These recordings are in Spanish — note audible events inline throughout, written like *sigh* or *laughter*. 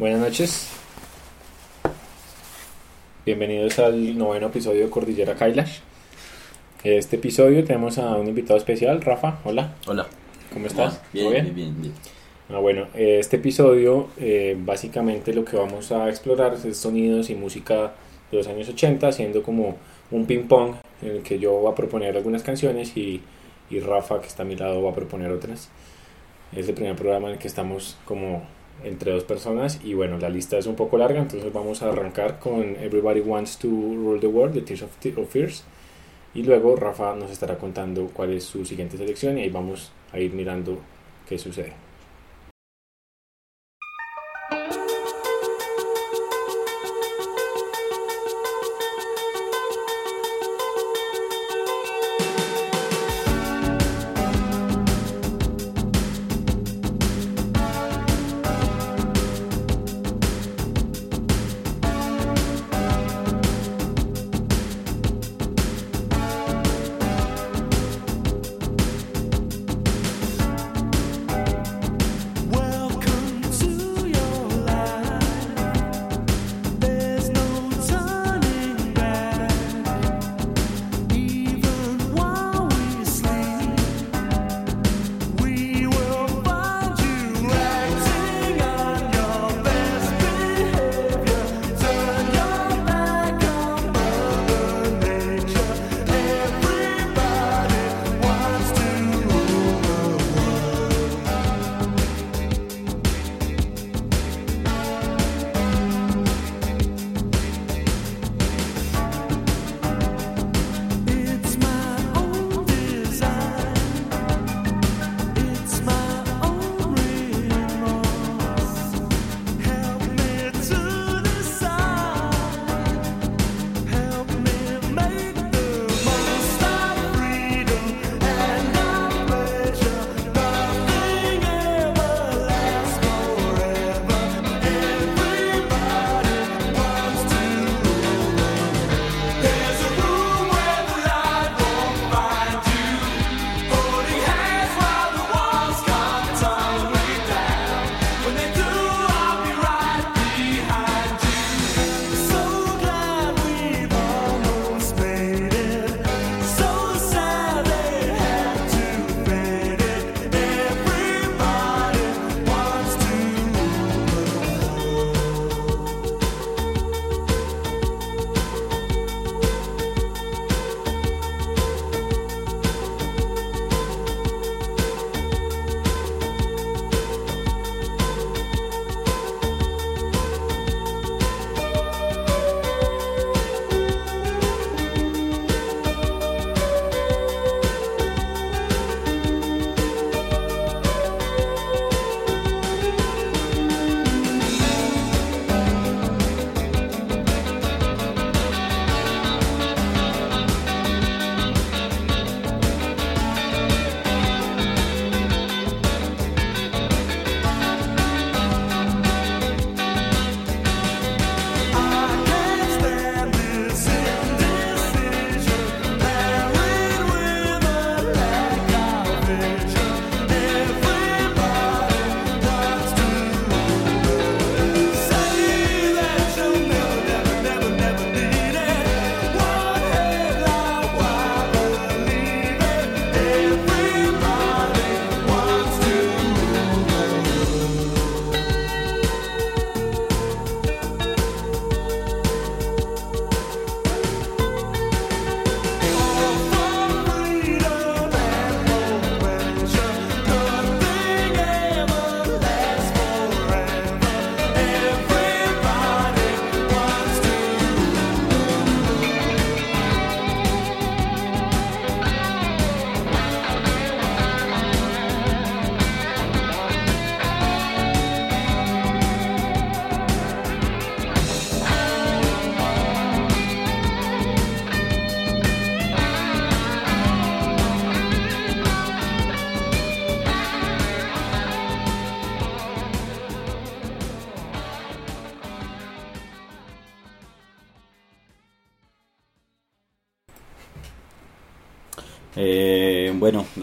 Buenas noches. Bienvenidos al noveno episodio de Cordillera Kailash. Este episodio tenemos a un invitado especial, Rafa. Hola, Hola. ¿cómo estás? Bien, ¿Todo bien, bien, bien. Ah, bueno, este episodio eh, básicamente lo que vamos a explorar es sonidos y música de los años 80, haciendo como un ping pong en el que yo voy a proponer algunas canciones y, y Rafa, que está a mi lado, va a proponer otras. Es el primer programa en el que estamos como entre dos personas y bueno, la lista es un poco larga, entonces vamos a arrancar con Everybody Wants to Rule the World de Tears of, of Fears y luego Rafa nos estará contando cuál es su siguiente selección y ahí vamos a ir mirando qué sucede.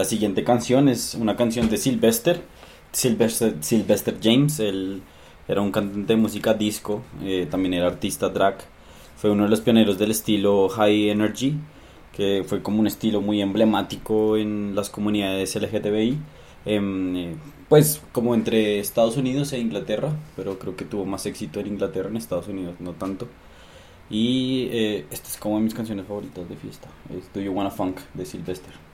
Siguiente canción es una canción de Sylvester. Sylvester, Sylvester James, él era un cantante de música disco, eh, también era artista drag. Fue uno de los pioneros del estilo High Energy, que fue como un estilo muy emblemático en las comunidades LGTBI. Em, eh, pues como entre Estados Unidos e Inglaterra, pero creo que tuvo más éxito en Inglaterra, en Estados Unidos no tanto. Y eh, esta es como de mis canciones favoritas de fiesta, es Do You Wanna Funk de Sylvester.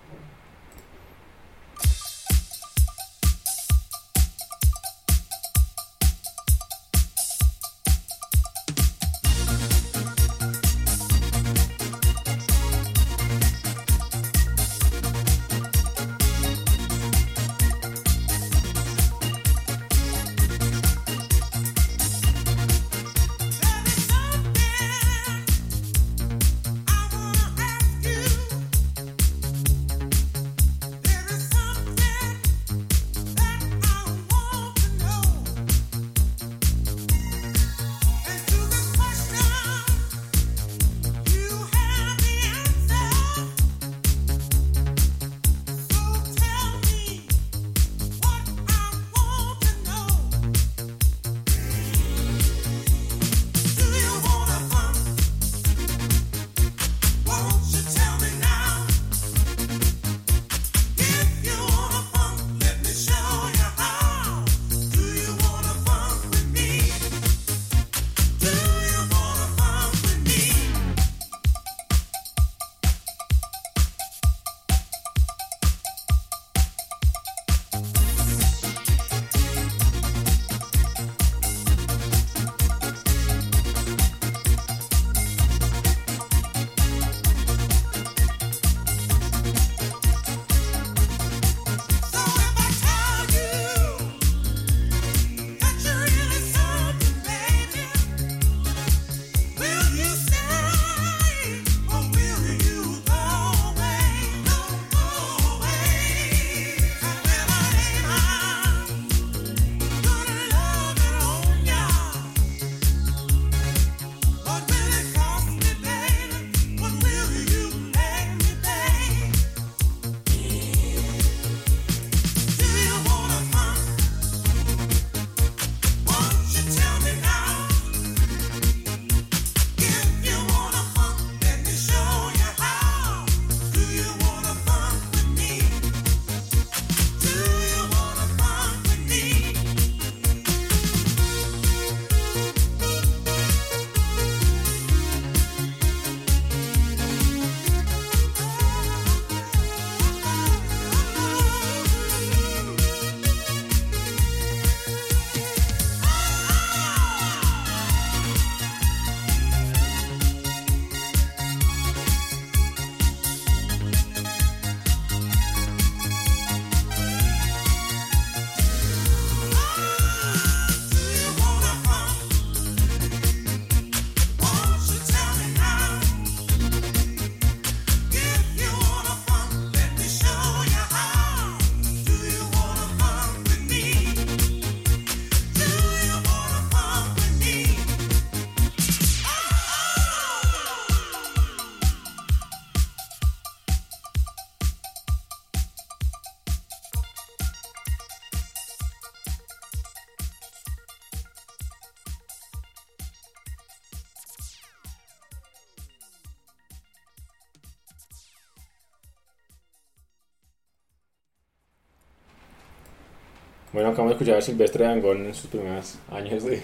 Bueno, acabamos de escuchar a Silvestre Dangón en sus primeros años de,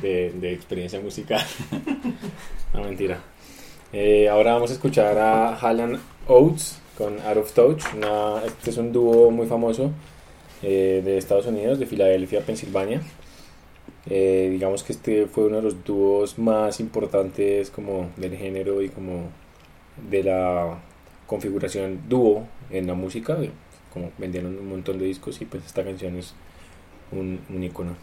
de, de experiencia musical. *laughs* no, mentira. Eh, ahora vamos a escuchar a Hallan Oates con Out of Touch. Una, este es un dúo muy famoso eh, de Estados Unidos, de Filadelfia, Pensilvania. Eh, digamos que este fue uno de los dúos más importantes como del género y como de la configuración dúo en la música como vendieron un montón de discos y pues esta canción es un, un icono.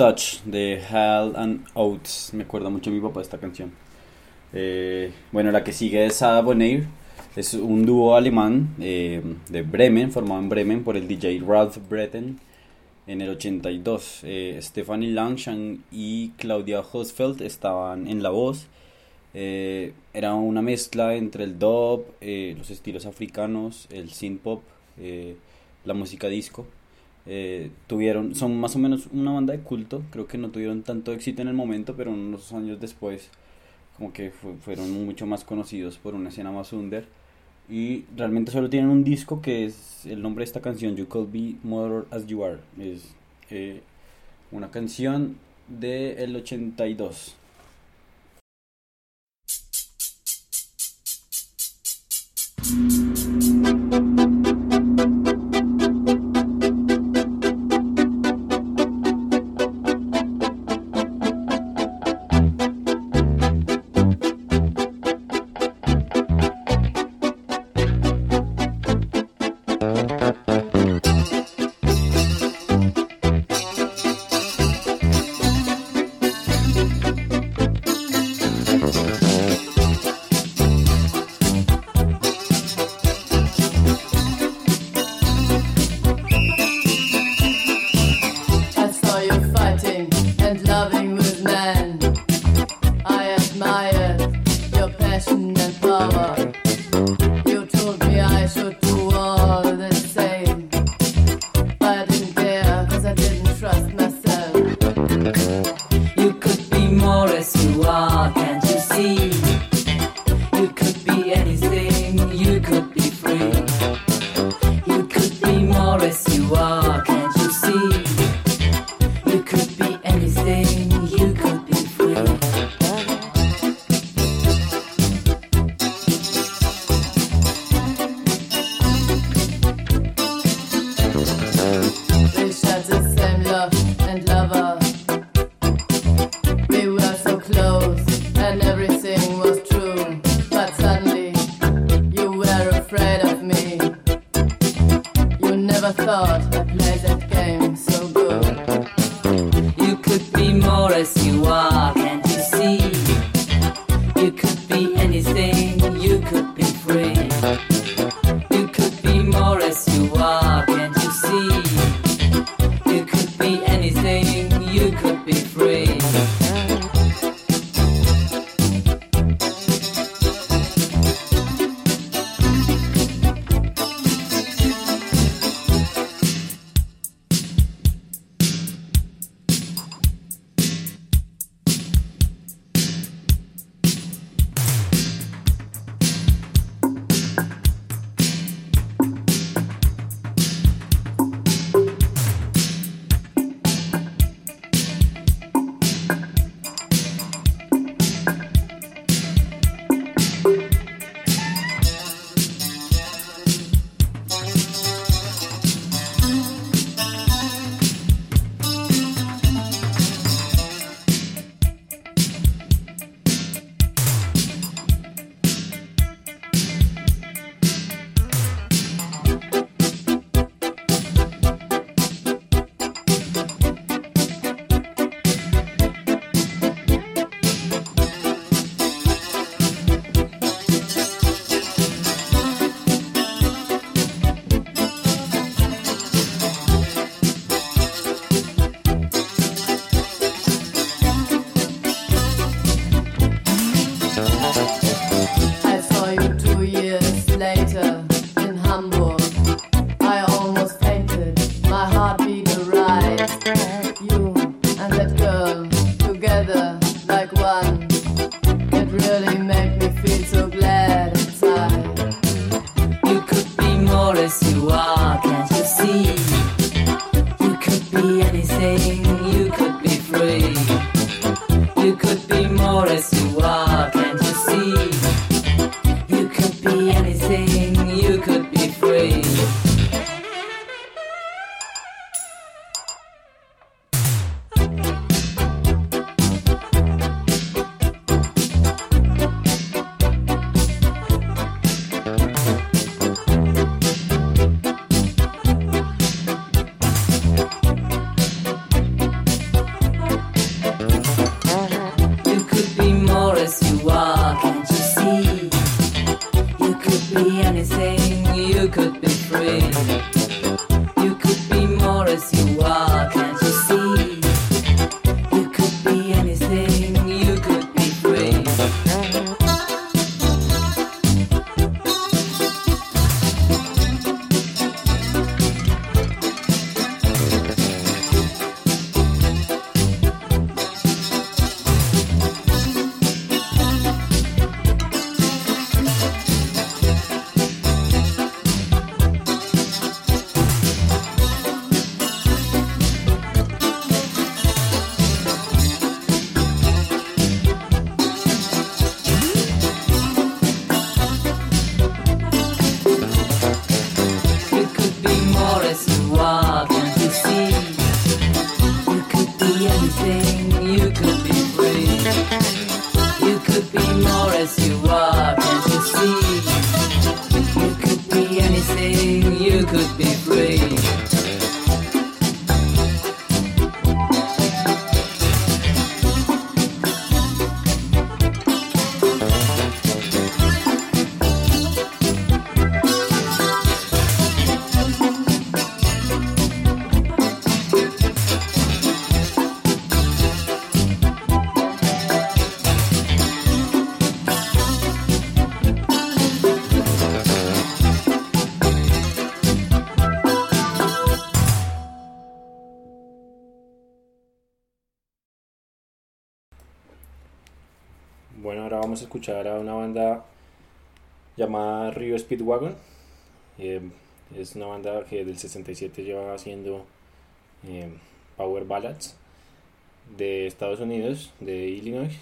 Touch de Hal and Oates. Me acuerda mucho a mi papá esta canción. Eh, bueno, la que sigue es Sada Bonaire. Es un dúo alemán eh, de Bremen, formado en Bremen por el DJ Ralph Bretten en el 82. Eh, Stephanie Langshan y Claudia Hosfeld estaban en la voz. Eh, era una mezcla entre el dub, eh, los estilos africanos, el synth pop, la música disco. Eh, tuvieron, son más o menos una banda de culto, creo que no tuvieron tanto éxito en el momento, pero unos años después como que fu fueron mucho más conocidos por una escena más under. Y realmente solo tienen un disco que es el nombre de esta canción, You Could Be More As You Are. Es eh, una canción del de 82. Vamos a escuchar a una banda llamada Rio Speedwagon. Eh, es una banda que del 67 lleva haciendo eh, power ballads de Estados Unidos, de Illinois.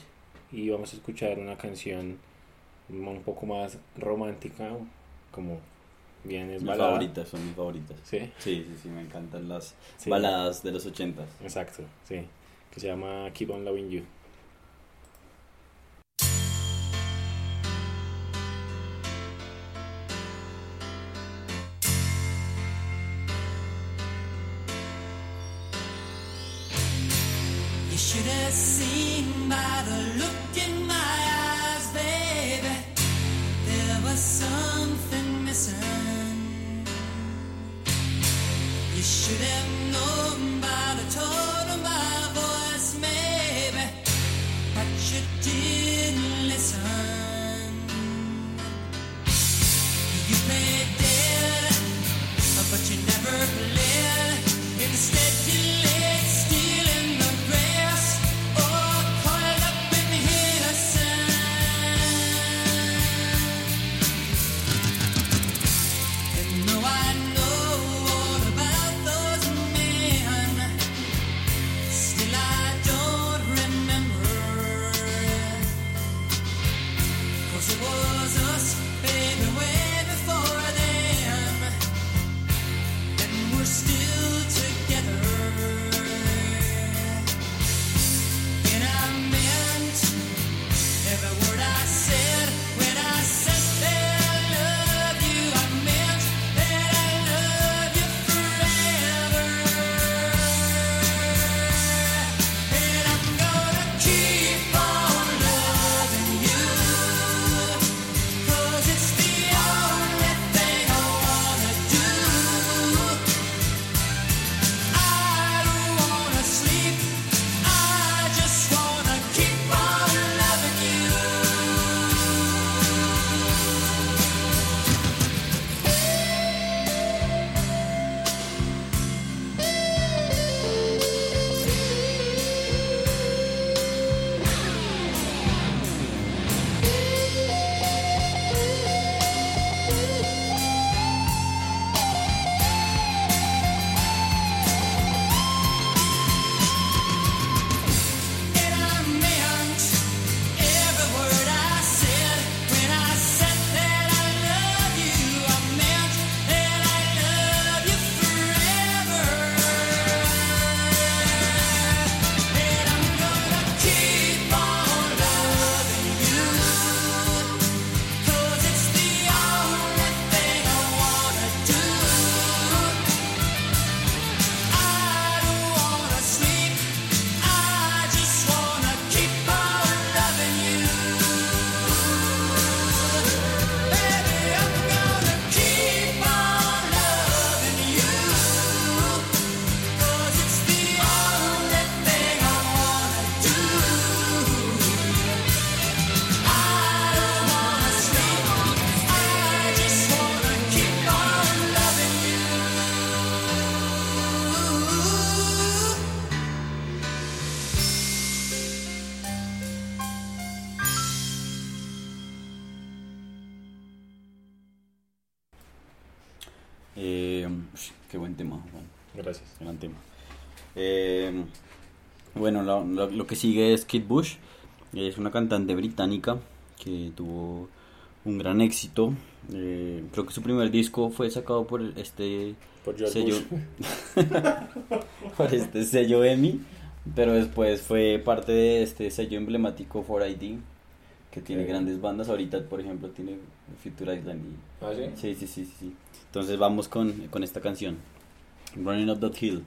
Y vamos a escuchar una canción un poco más romántica, como bien es Mis balada. favoritas, son mis favoritas. Sí, Sí, sí, sí, me encantan las Sí. baladas de los ochentas. exacto, sí. Que se llama Keep on Loving. You bueno, lo, que sigue es Kate Bush. Es una cantante británica que tuvo un gran éxito. Eh, creo que su primer disco fue sacado por este Por sello, *laughs* por este sello EMI, pero después fue parte de este sello emblemático 4ID que tiene Ok. grandes bandas. Ahorita, por ejemplo, tiene Future Island y ¿Ah, sí? Sí, sí, sí, sí, sí. Entonces vamos con, con esta canción. Running Up That Hill.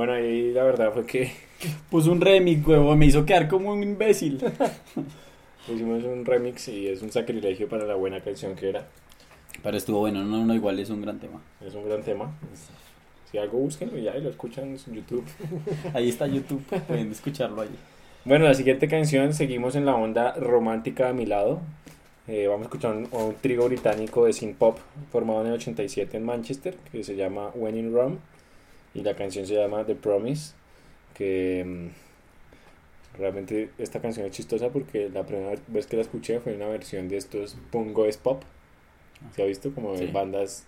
Bueno, ahí la verdad fue que *laughs* Puso un remix, huevo, me hizo quedar como un imbécil. *laughs* hicimos un remix y es un sacrilegio para la buena canción que era. Pero estuvo bueno, no, no, igual es un gran tema. Es un gran tema. Si algo búsquenlo ya y lo escuchan en YouTube. *laughs* Ahí está YouTube, pueden escucharlo ahí. Bueno, la siguiente canción seguimos en la onda romántica a mi lado. Eh, vamos a escuchar un, un trío británico de synth pop formado en el 87 en Manchester que se llama When in Rome y la canción se llama The Promise que mm, realmente esta canción es chistosa porque la primera vez que la escuché fue una versión de estos Pongo es Pop ¿se ha visto? como Sí. bandas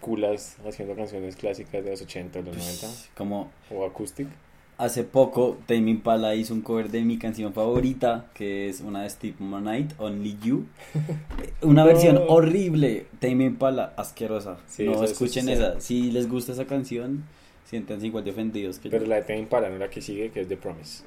culas haciendo canciones clásicas de los 80 los 90 Como o acoustic hace poco Tame Impala hizo un cover de mi canción favorita, que es una de Steve Monite, Only You. *laughs* Una No. versión horrible, Tame Impala, asquerosa. Sí, no eso- eso escuchen sí. esa. Si les gusta esa canción, siéntanse igual de ofendidos que pero yo. la de Tame Impala no la que sigue que es The Promise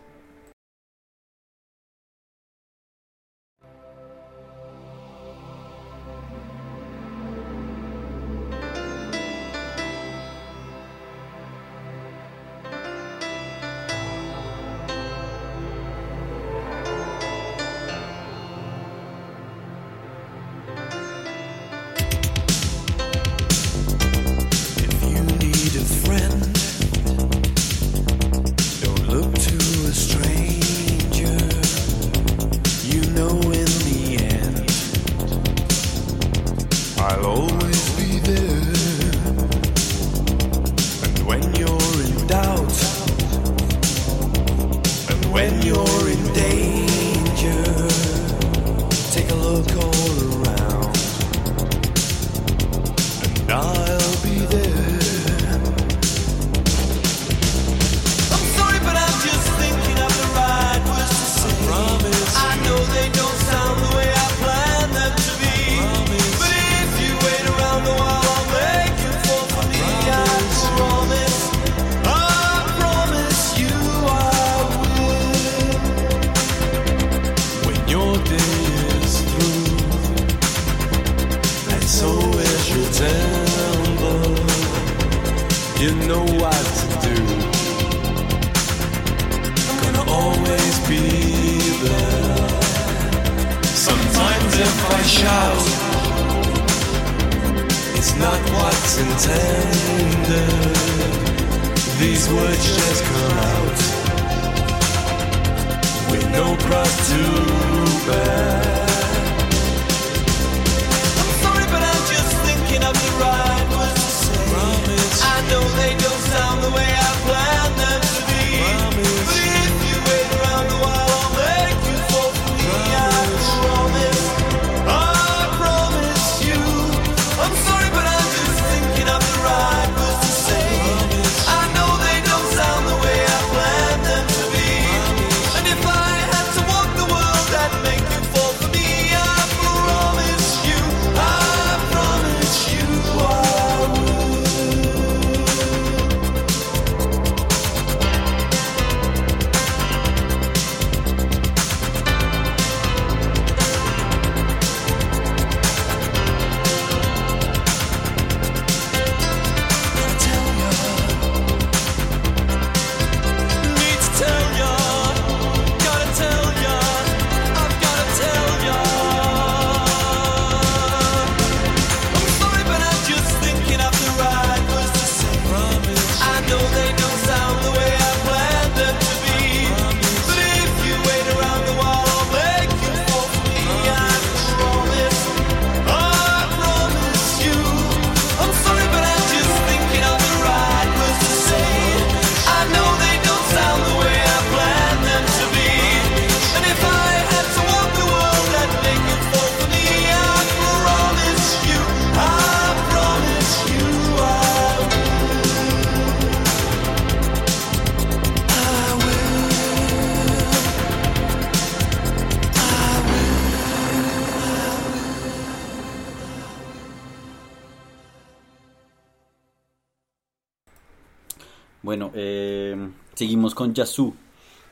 Bueno, eh, seguimos con Yazoo.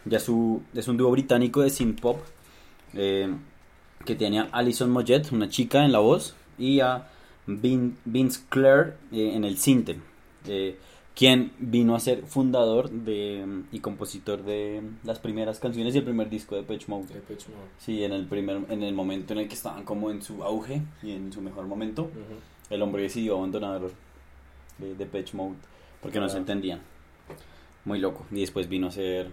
Yazoo es un dúo británico de synth pop eh, que tiene a Alison Moyet, una chica en la voz, y a Vin- Vince Clare eh, en el synth. Eh, quien vino a ser fundador de, y compositor de las primeras canciones y el primer disco de Pitch Mode. Sí, en el primer, en el momento en el que estaban como en su auge y en su mejor momento, el hombre decidió abandonar de Depeche Mode porque no se entendían. Muy loco. Y después vino a ser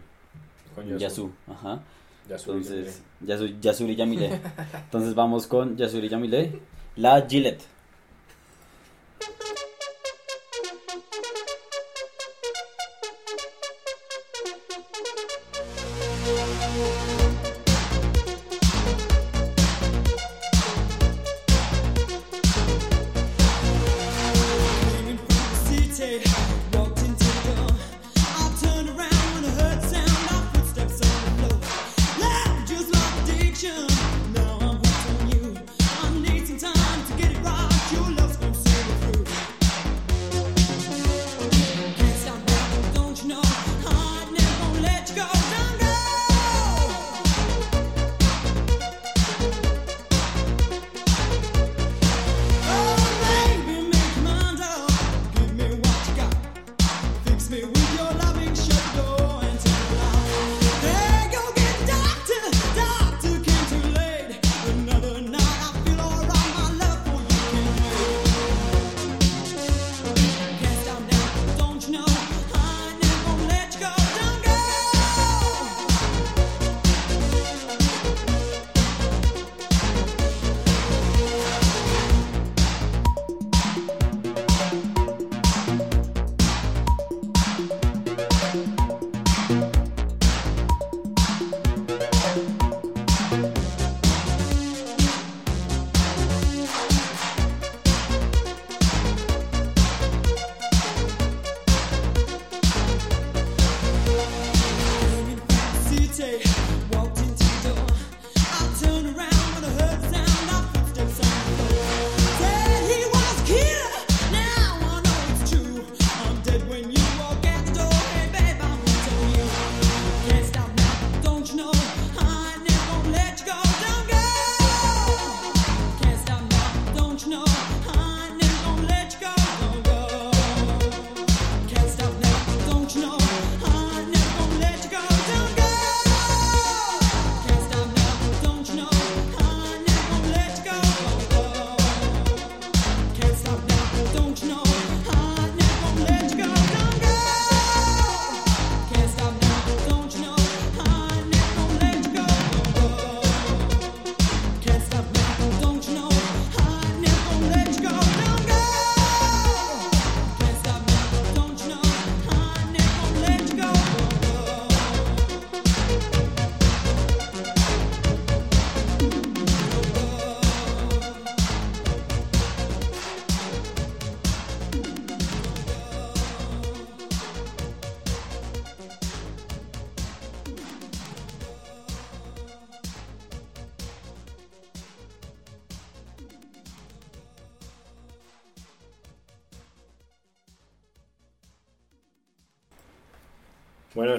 Con Yasu. Ajá. Yasu, Entonces, Yasu, Yasuri Yamile. Entonces vamos con Yasuri Yamile. La Gillette.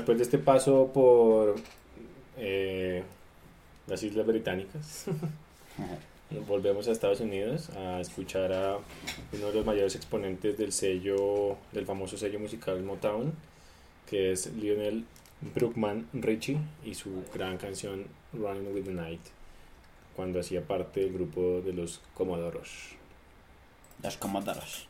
Después de este paso por eh, las Islas Británicas, *laughs* volvemos a Estados Unidos a escuchar a uno de los mayores exponentes del sello, del famoso sello musical Motown, que es Lionel Brookman Richie y su gran canción Running with the Night, cuando hacía parte del grupo de los Comodoros. Las Comodoras.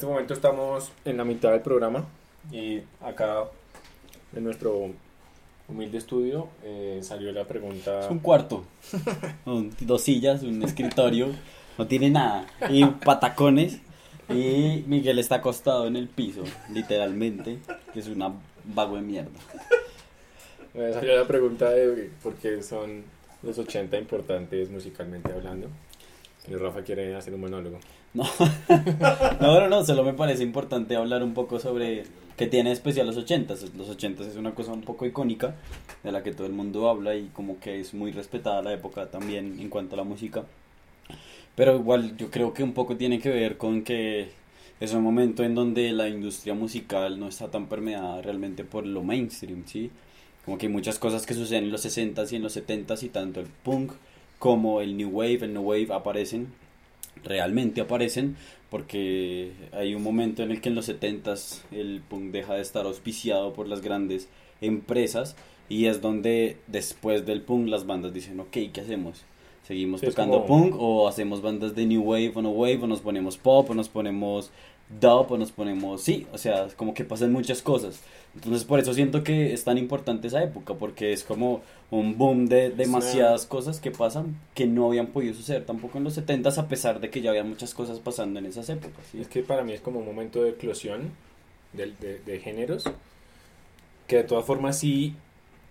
Este momento estamos en la mitad del programa y acá en nuestro humilde estudio eh, salió la pregunta. Es un cuarto. Con dos sillas, un escritorio. No tiene nada. Y patacones. Y Miguel está acostado en el piso, literalmente. Que es una vago de mierda. Me salió la pregunta de por qué son los 80 importantes musicalmente hablando. Y Rafa quiere hacer un monólogo. No. no, no, no, solo me parece importante hablar un poco sobre qué tiene especial los 80s. Los 80s es una cosa un poco icónica de la que todo el mundo habla y como que es muy respetada la época también en cuanto a la música. Pero igual yo creo que un poco tiene que ver con que es un momento en donde la industria musical no está tan permeada realmente por lo mainstream, ¿sí? Como que hay muchas cosas que suceden en los 60s y en los 70s y tanto el punk como el new wave, el new wave aparecen, realmente aparecen, porque hay un momento en el que en los 70s el punk deja de estar auspiciado por las grandes empresas y es donde después del punk las bandas dicen, ok, ¿qué hacemos? ¿Seguimos Sí, tocando como- punk o hacemos bandas de new wave o no wave o nos ponemos pop o nos ponemos dub o nos ponemos... Sí, o sea, como que pasan muchas cosas. Entonces por eso siento que es tan importante esa época, porque es como un boom de demasiadas cosas que pasan que no habían podido suceder tampoco en los 70s a pesar de que ya había muchas cosas pasando en esas épocas. ¿sí? Es que para mí es como un momento de eclosión de, de- de géneros que de todas formas sí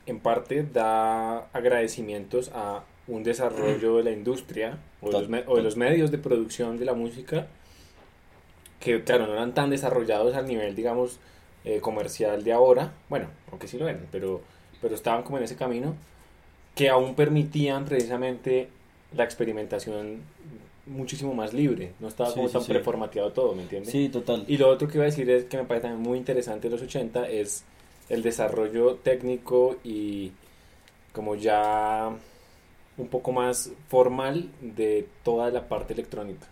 en parte da agradecimientos a un desarrollo de la industria o de, los, o de los medios de producción de la música que claro no eran tan desarrollados al nivel digamos eh, comercial de ahora bueno aunque sí lo eran pero pero estaban como en ese camino que aún permitían precisamente la experimentación muchísimo más libre no estaba Sí, como sí, tan sí. preformateado todo ¿me entiendes? Sí, total. Y lo otro que iba a decir es que me parece también muy interesante de los 80 es el desarrollo técnico y como ya un poco más formal de toda la parte electrónica.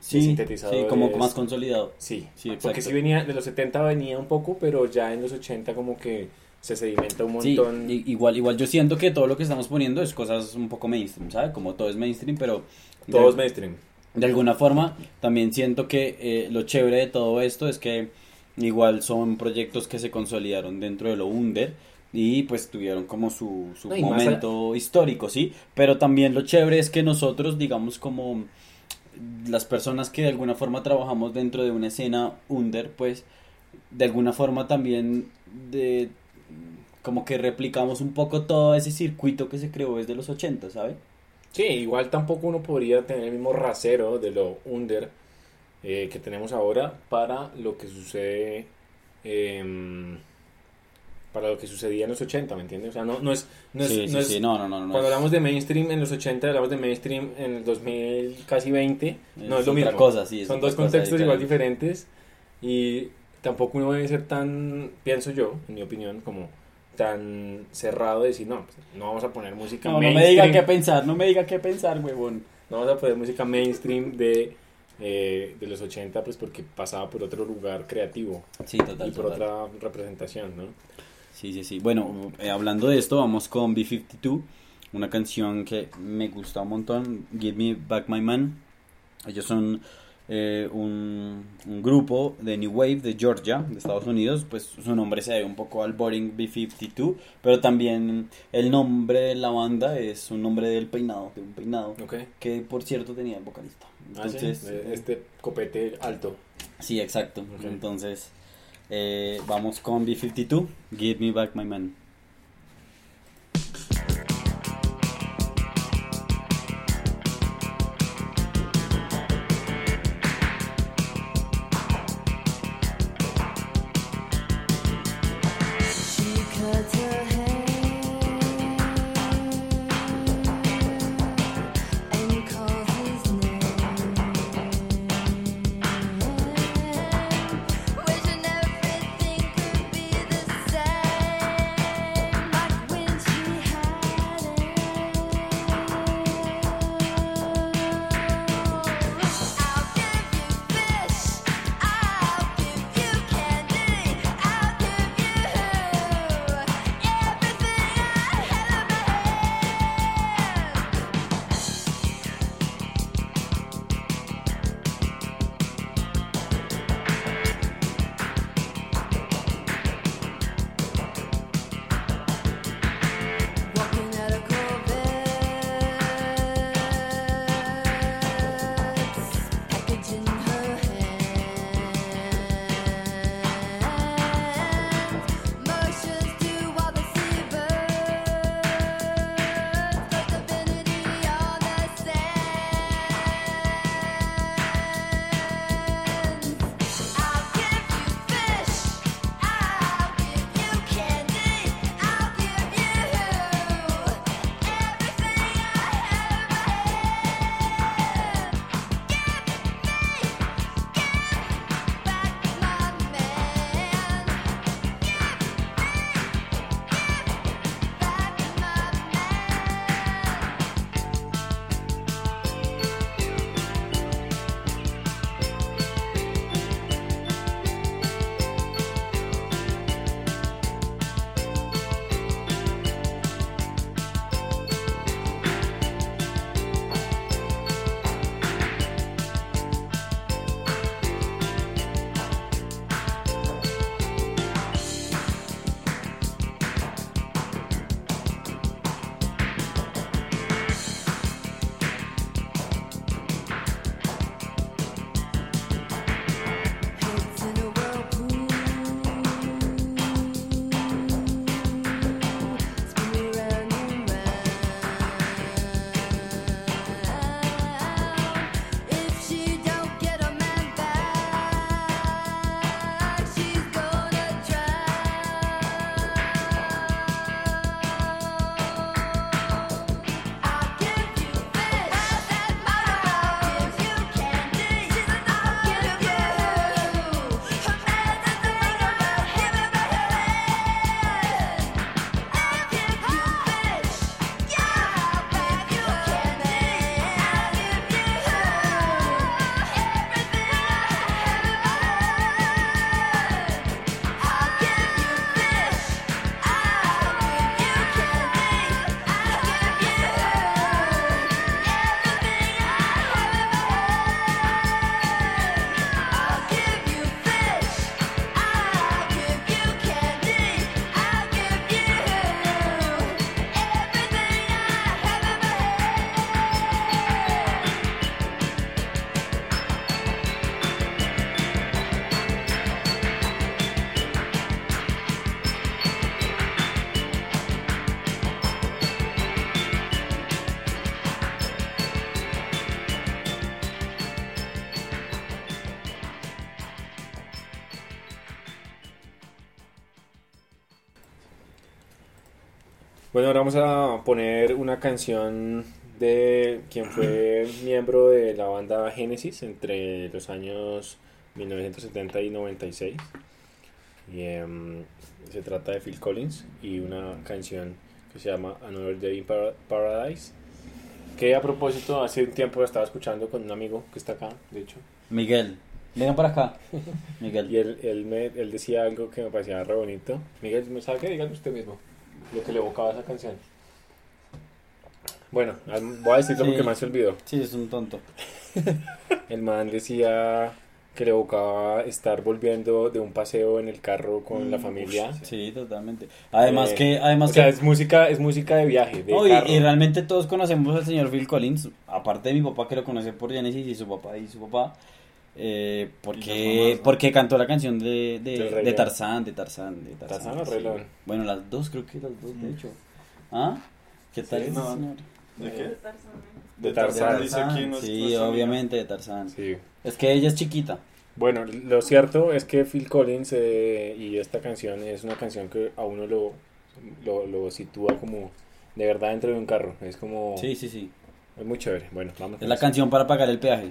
Sí, sí, sintetizadores. como más consolidado. Sí, Sí, porque exacto. sí venía, de los 70 venía un poco, pero ya en los 80 como que se sedimenta un Sí, montón. i- igual, igual yo siento que todo lo que estamos poniendo es cosas un poco mainstream, ¿sabes? Como todo es mainstream, pero... de- Todos mainstream. De alguna forma, también siento que eh, lo chévere de todo esto es que igual son proyectos que se consolidaron dentro de lo under y pues tuvieron como su, su No, momento histórico, ¿sí? Pero también lo chévere es que nosotros, digamos, como las personas que de alguna forma trabajamos dentro de una escena under, pues de alguna forma también de como que replicamos un poco todo ese circuito que se creó desde los 80, ¿sabes? Sí, igual tampoco uno podría tener el mismo rasero de lo under eh, que tenemos ahora para lo que sucede em, para lo que sucedía en los 80, ¿me entiendes? O sea, no, no es, no es, sí, no sí, es- sí, no, no, no, no. cuando es- hablamos de mainstream en los 80, hablamos de mainstream en el 2000, casi 20, no es, lo otra mismo. cosa, sí, es Son dos cosa contextos igual diferente. diferentes y tampoco uno debe ser tan, pienso yo, en mi opinión, como tan cerrado de decir, no, pues, no vamos a poner música No, no mainstream. me diga qué pensar, no me diga qué pensar, huevón. No vamos a poner música mainstream de, eh, de los 80, pues porque pasaba por otro lugar creativo Sí, total, y por total. otra representación, ¿no? Sí, sí, sí. Bueno, eh, hablando de esto, vamos con B52, una canción que me gusta un montón, Give Me Back My Man. Ellos son eh, un, un grupo de New Wave de Georgia, de Estados Unidos. Pues su nombre se debe un poco al Boring B52, pero también el nombre de la banda es un nombre del peinado, de un peinado, Ok. que por cierto tenía el vocalista. Ah, sí, Entonces, eh, este copete alto. Sí, exacto. Ok. Entonces, eh, vamos con B52, Give Me Back My Man. Vamos a poner una canción de quien fue miembro de la banda Genesis entre los años 1970 y 96. Y, em, se trata de Phil Collins y una canción que se llama Another Day in Para- Paradise. Que a propósito, hace un tiempo la estaba escuchando con un amigo que está acá, de hecho. Miguel, vengan para acá. *laughs* Y Miguel. él, él, me, él decía algo que me parecía re bonito. Miguel, ¿me sabe qué? Dígalo usted mismo. Lo que le evocaba esa canción. Bueno, voy a decir lo Sí. que más se olvidó. Sí, es un tonto. *laughs* El man decía que le evocaba estar volviendo de un paseo en el carro con la familia. Sí, totalmente. Además Eh, que, además o sea, que es música, es música de viaje, de y, carro. y realmente todos conocemos al señor Phil Collins, aparte de mi papá que lo conoce por Genesis y su papá y su papá, eh, porque, mamás, ¿no? porque cantó la canción de, de, de. Tarzán, de Tarzán, de Tarzán. ¿Tarzán o sí. Rey León? Bueno, las dos, creo que las dos, de hecho. ¿Ah? ¿Qué tal Sí, ese no. señor? ¿De qué? De De Tarzán. Dice aquí nuestro- sí, obviamente de Tarzán. Sí. Es que ella es chiquita. Bueno, lo cierto es que Phil Collins eh, y esta canción es una canción que a uno lo, lo, lo sitúa como de verdad dentro de un carro. Es como... Sí, sí, sí. Es muy chévere. Bueno, vamos. Es la eso. canción para pagar el peaje.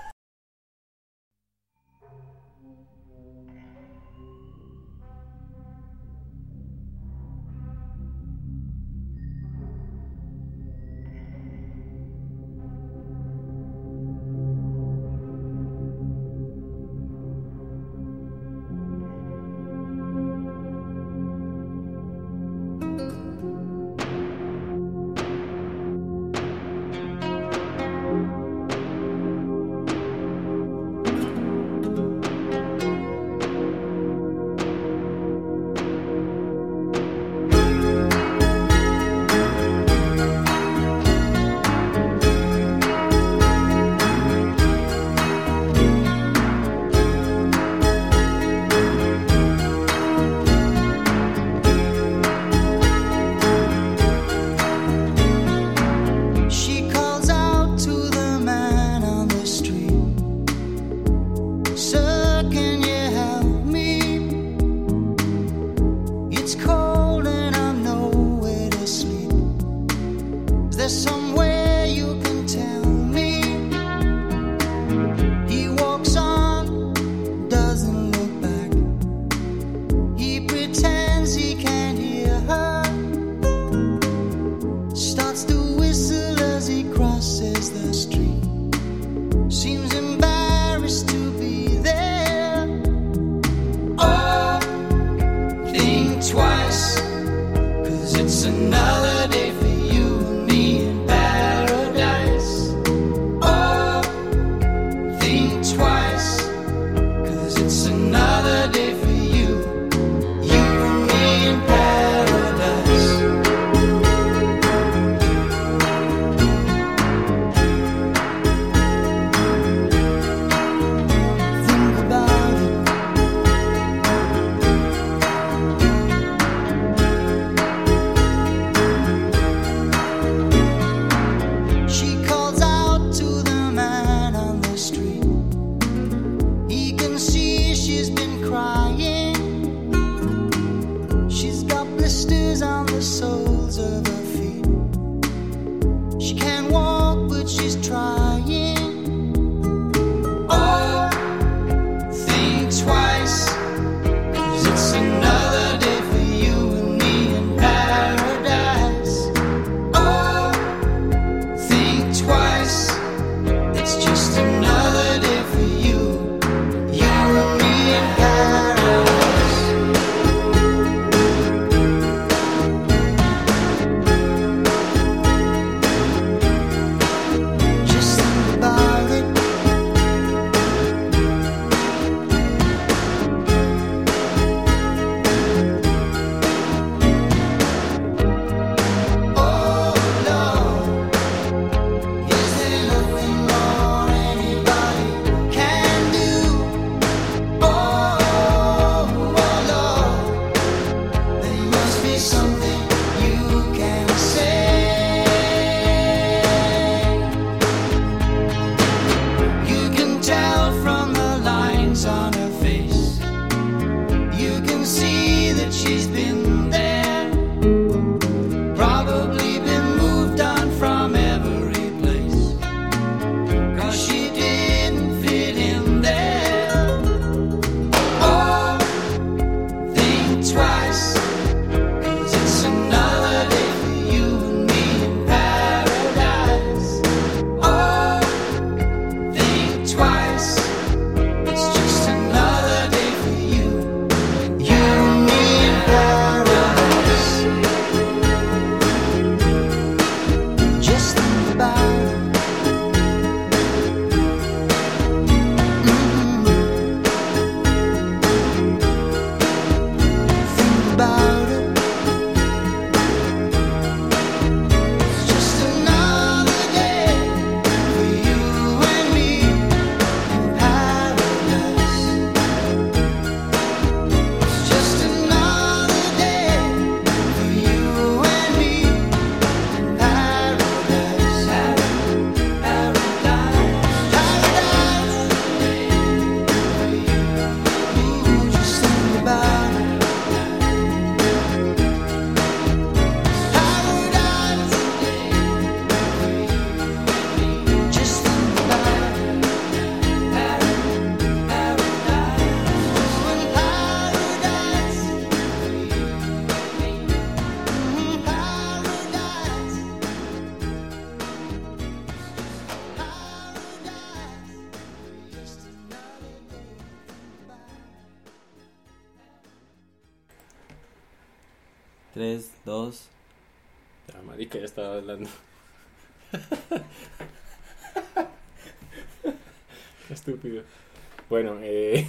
Bueno, eh,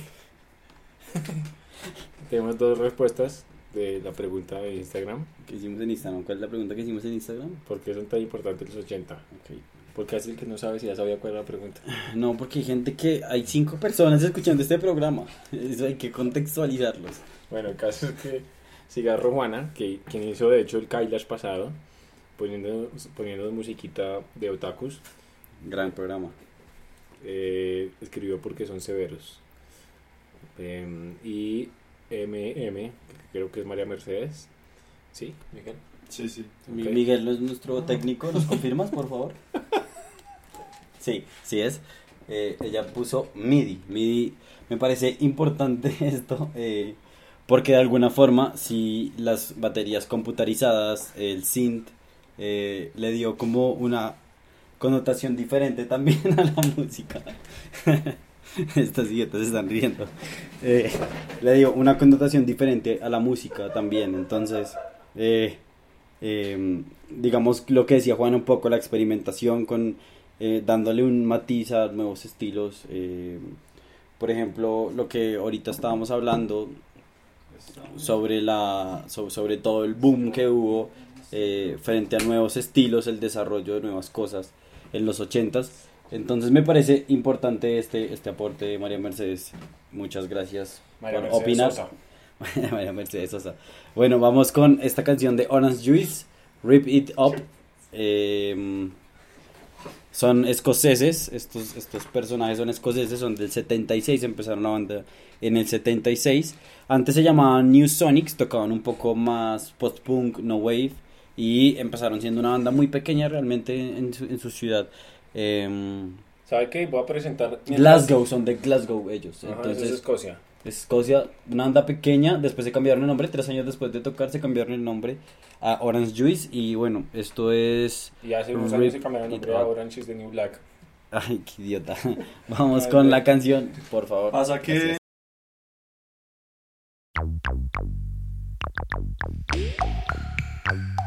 *laughs* tenemos dos respuestas de la pregunta de Instagram. ¿Qué hicimos en Instagram? ¿Cuál es la pregunta que hicimos en Instagram? ¿Por qué son tan importantes los 80? Ok. Porque así el que no sabe si ya sabía cuál era la pregunta. *laughs* No, porque hay gente que. Hay cinco personas escuchando este programa. *laughs* Eso hay que contextualizarlos. Bueno, el caso es que Cigarro Juana, que, quien hizo de hecho el Kailash pasado, poniendo, poniendo musiquita de otakus, Gran programa. Eh, escribió porque son severos. Em, y MM, que creo que es María Mercedes. ¿Sí, Miguel? Sí, sí. Mi- Ok. Miguel es nuestro técnico, ¿nos confirmas, por favor? *laughs* Sí, sí es. Eh, ella puso MIDI. MIDI, me parece importante *laughs* esto, eh, porque de alguna forma, si las baterías computarizadas, el synth, eh, le dio como una connotación diferente también *laughs* a la música. *laughs* Estas idiotas se están riendo. Eh, le dio una connotación diferente a la música también. Entonces, eh, eh, digamos lo que decía Juan un poco, la experimentación con eh, dándole un matiz a nuevos estilos. eh, por ejemplo, lo que ahorita estábamos hablando sobre la so- sobre todo el boom que hubo frente a nuevos estilos, el desarrollo de nuevas cosas en los ochentas. Entonces me parece importante este, este aporte de María Mercedes. Muchas gracias María por Mercedes opinar. Sosa. *laughs* María Mercedes Sosa. Bueno, vamos con esta canción de Orange Juice, Rip It Up. Eh, son escoceses, estos, estos personajes son escoceses, son del 76, empezaron la banda en el 76. Antes se llamaban New Sonics, tocaban un poco más post-punk, no wave, y empezaron siendo una banda muy pequeña realmente en su, en su ciudad. Eh, ¿Sabe qué? Voy a presentar... Glasgow, son de Glasgow ellos. Ajá, Entonces, es Escocia. Escocia, una banda pequeña, después se cambiaron el nombre, tres años después de tocar se cambiaron el nombre a Orange Juice y bueno, esto es... Y hace unos años se cambiaron el nombre a. Orange is the New Black. Ay, qué idiota. *laughs* Vamos con la canción, por favor. Pasa que Gracias.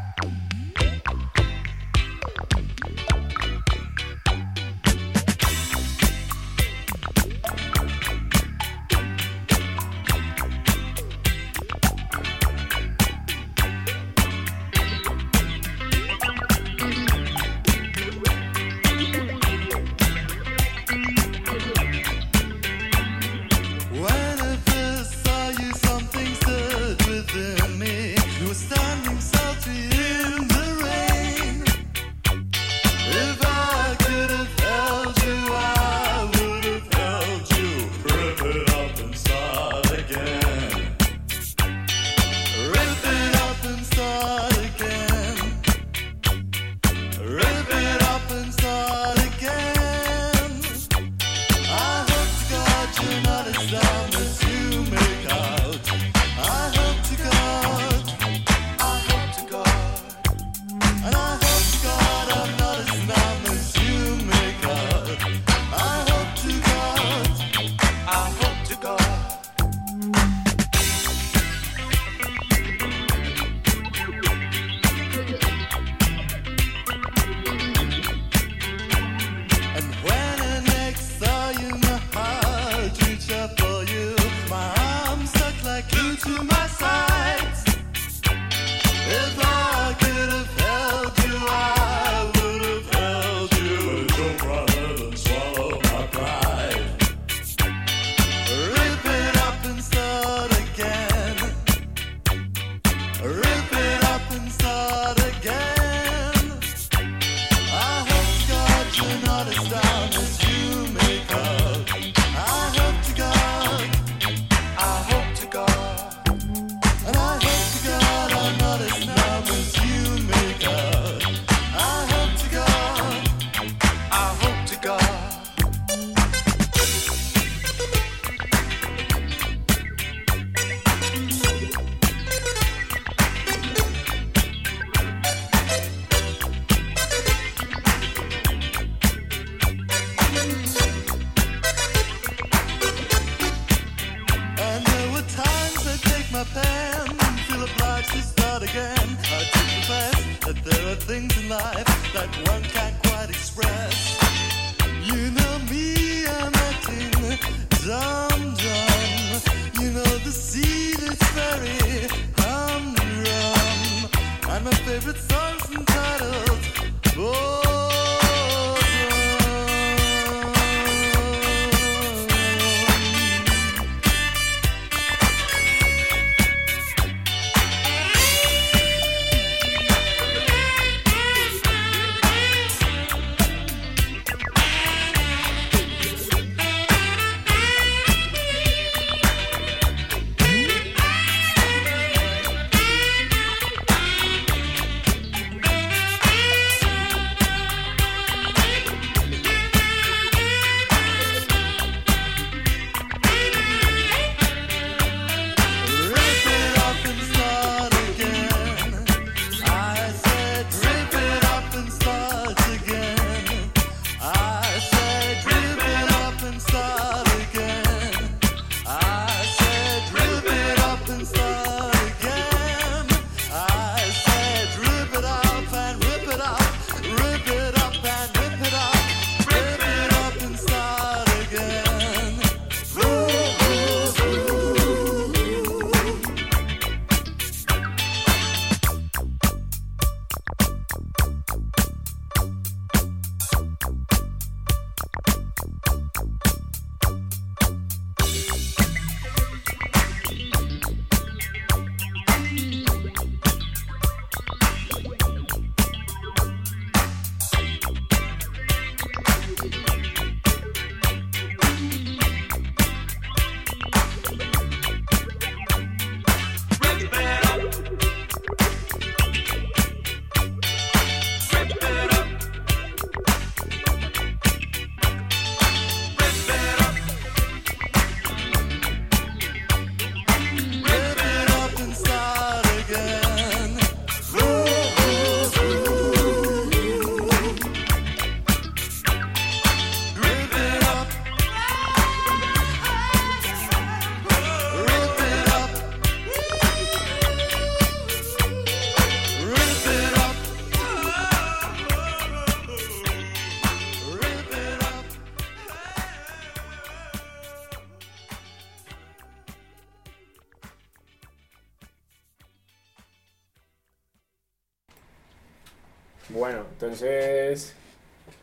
Entonces,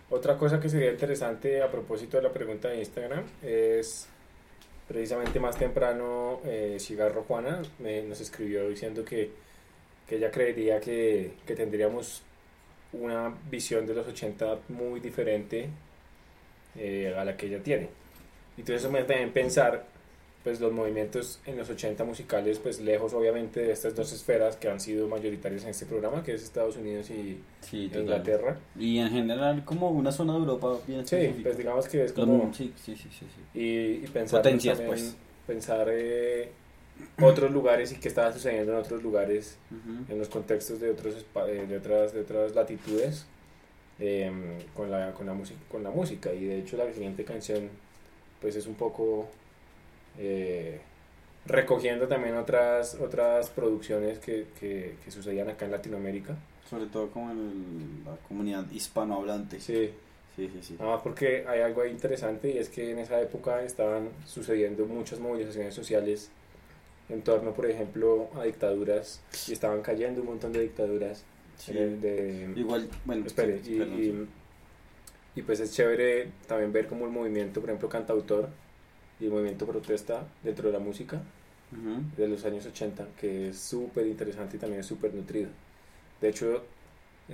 otra cosa que sería interesante a propósito de la pregunta de Instagram es precisamente más temprano eh, Cigarro Juana nos escribió diciendo que, que ella creería que, que tendríamos una visión de los 80 muy diferente eh, a la que ella tiene. Entonces eso me hace pensar pues los movimientos en los 80 musicales pues lejos obviamente de estas dos esferas que han sido mayoritarias en este programa que es Estados Unidos y Sí. Inglaterra. Y en general como una zona de Europa bien Sí, específica. pues digamos que es Los- como sí, sí, sí, sí, sí. y, y pensar Potencias, también- pues. pensar eh, otros lugares y qué estaba sucediendo en otros lugares Ujú. en los contextos de otros eh, de otras de otras latitudes eh, con la con la con la música y de hecho la siguiente canción pues es un poco eh, recogiendo también otras otras producciones que, que, que sucedían acá en Latinoamérica Sobre todo como en la comunidad hispanohablante. sí sí, sí. sí. Más porque hay algo ahí interesante y es que en esa época estaban sucediendo muchas movilizaciones sociales en torno, por ejemplo, a dictaduras y estaban cayendo un montón de dictaduras. Sí. de- Igual, bueno, espere, sí, y, perdón, y- sí. y pues es chévere también ver como el movimiento, por ejemplo, cantautor y el movimiento protesta dentro de la música de los años 80, que es súper interesante y también es súper nutrido. De hecho,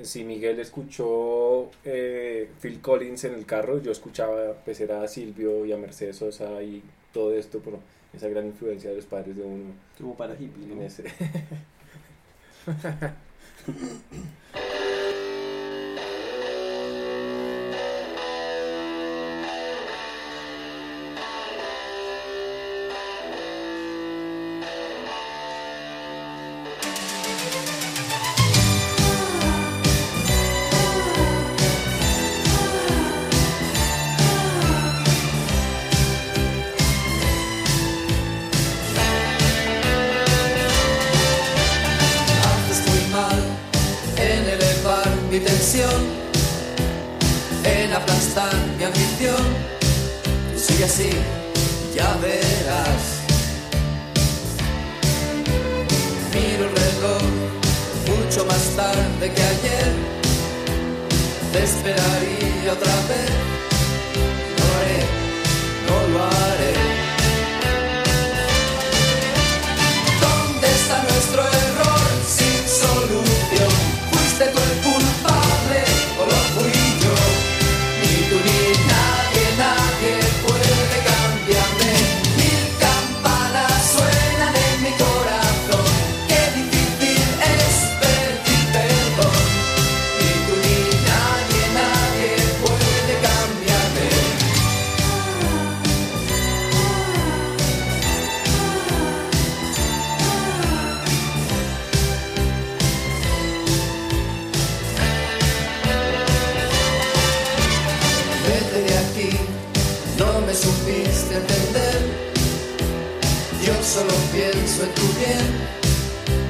si Miguel escuchó eh, Phil Collins en el carro, yo escuchaba pues era a Silvio y a Mercedes Sosa y todo esto por esa gran influencia de los padres de uno Como para hippie, ¿no? en *laughs*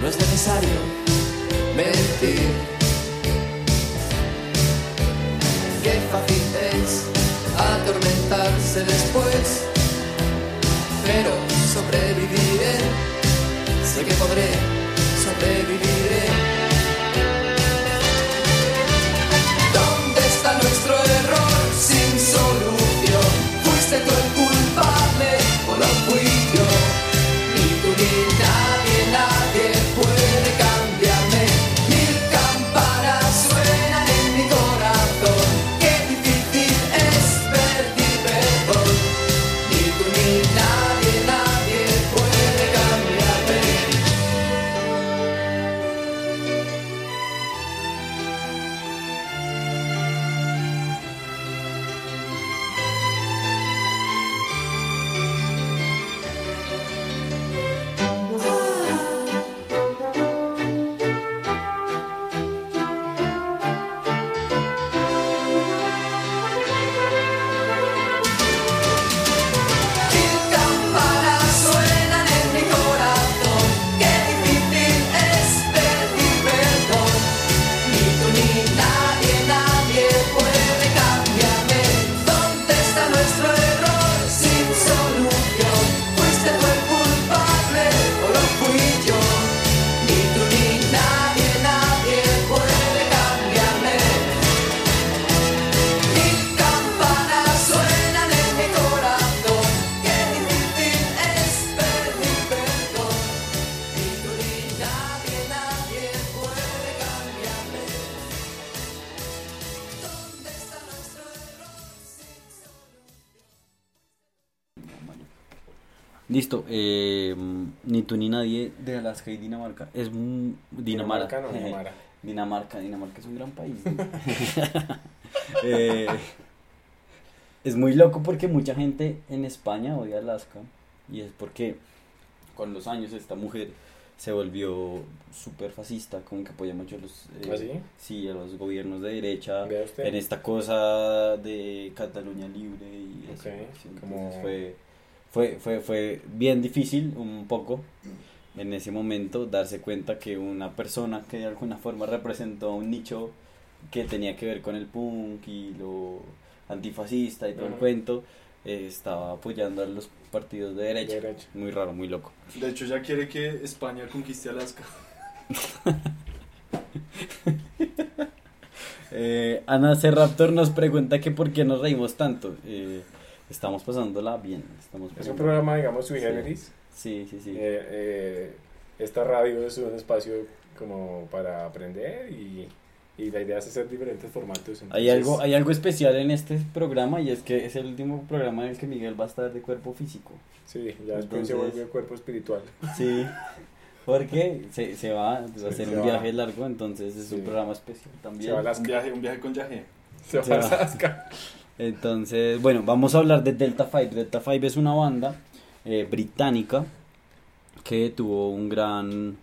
no es necesario mentir. Qué fácil es atormentarse después, pero sobreviviré, sé que podré, sobreviviré. ¿Dónde está nuestro error sin solución? ¿Fuiste tú el Alaska y Dinamarca. Es un- Dinamarca. Dinamarca, no, Dinamarca. *laughs* Dinamarca, Dinamarca es un gran país. ¿no? *laughs* *laughs* Eh, es muy loco porque mucha gente en España odia Alaska y es porque con los años esta mujer se volvió súper fascista, como que apoya mucho a los, eh, ¿Ah, sí? sí, a los gobiernos de derecha en esta cosa de Cataluña libre y eso. Como- fue, fue, fue, fue bien difícil un poco en ese momento darse cuenta que una persona que de alguna forma representó un nicho que tenía que ver con el punk y lo antifascista y todo el cuento eh, estaba apoyando a los partidos de derecha. De derecha. Muy raro, muy loco. De hecho, ya quiere que España conquiste Alaska. *laughs* Eh, Ana C. Raptor nos pregunta que por qué nos reímos tanto. Eh, estamos pasándola bien. Estamos Es un programa, digamos, sui generis. Sí, sí, sí. Eh, eh, esta radio es un espacio como para aprender y, y la idea es hacer diferentes formatos. Hay entonces- algo, hay algo especial en este programa y es que es el último programa en el que Miguel va a estar de cuerpo físico. Sí, ya después se Entonces- vuelve cuerpo espiritual. *laughs* Sí, porque se, se va, va a Sí, hacer se un va. viaje largo, entonces es un Sí. programa especial también. Se va a Un Alaska. viaje, un viaje con Yahé. Se Se va a va. Alaska. Entonces, bueno, vamos a hablar de Delta Five. Delta Five es una banda eh, británica que tuvo un gran...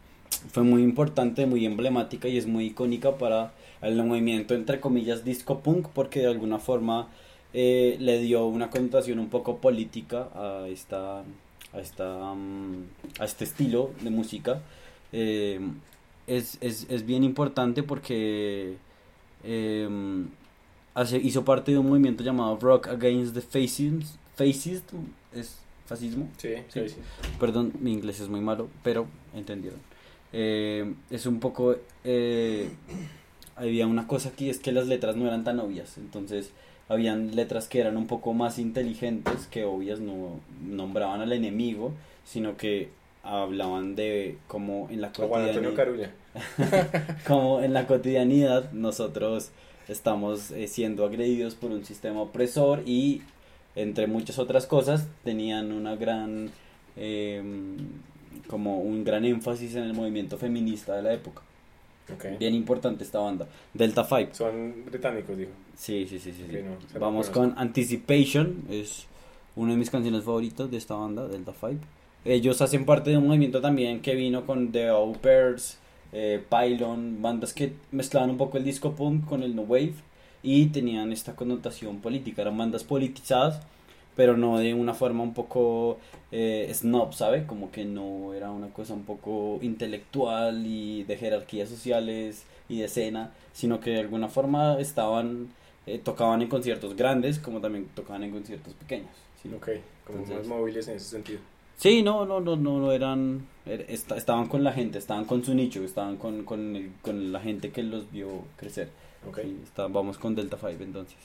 Fue muy importante, muy emblemática y es muy icónica para el movimiento, entre comillas, disco punk, porque de alguna forma eh, le dio una connotación un poco política a esta a esta mm, a este estilo de música. Eh, es, es, es bien importante porque eh, hace- hizo parte de un movimiento llamado Rock Against the Fascism, fascismo, Sí, Sí. sí. Perdón, mi inglés es muy malo, pero entendieron. Eh, es un poco... eh, había una cosa aquí, es que las letras no eran tan obvias. Entonces, habían letras que eran un poco más inteligentes, que obvias no nombraban al enemigo, sino que hablaban de cómo en la cotidianidad, Carulla. *laughs* como en la cotidianidad nosotros estamos eh, siendo agredidos por un sistema opresor y entre muchas otras cosas tenían una gran eh, como un gran énfasis en el movimiento feminista de la época. Ok. bien importante esta banda. Delta Five. Son británicos, dijo. sí sí sí sí, no, vamos con Anticipation es una de mis canciones favoritas de esta banda Delta Five. Ellos hacen parte de un movimiento también que vino con The Au Pairs, eh, Pylon, bandas que mezclaban un poco el disco punk con el no wave y tenían esta connotación política, eran bandas politizadas, pero no de una forma un poco eh, snob, ¿sabe? Como que no era una cosa un poco intelectual y de jerarquías sociales y de escena, sino que de alguna forma estaban, eh, tocaban en conciertos grandes como también tocaban en conciertos pequeños. ¿sí? Ok, como Entonces- más móviles en ese sentido. Sí, no, no, no, no, no eran, er- esta- estaban con la gente, estaban con su nicho, estaban con, con, el- con la gente que los vio crecer. Ok. Sí, está- vamos con Delta 5 entonces.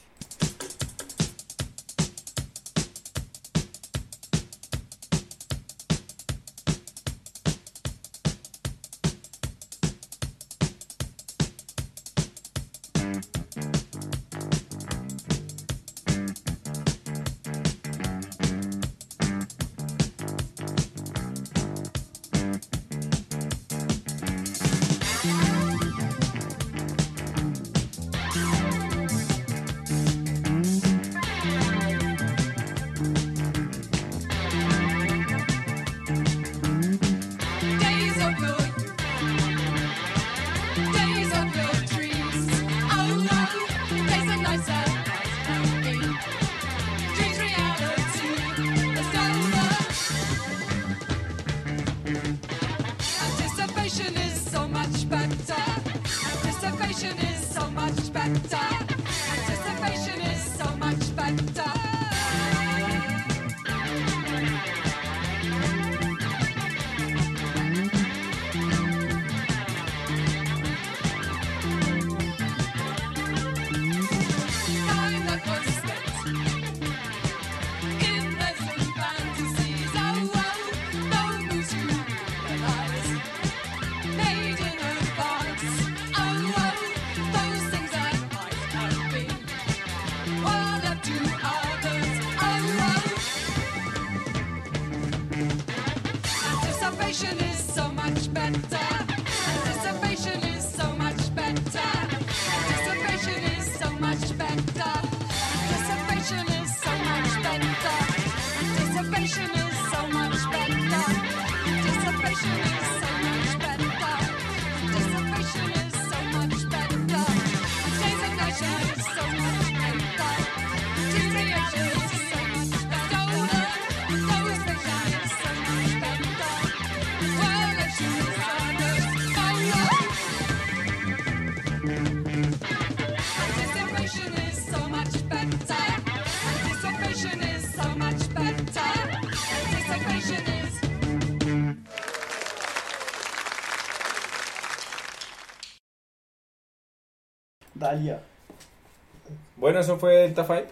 Bueno, eso fue Delta Five.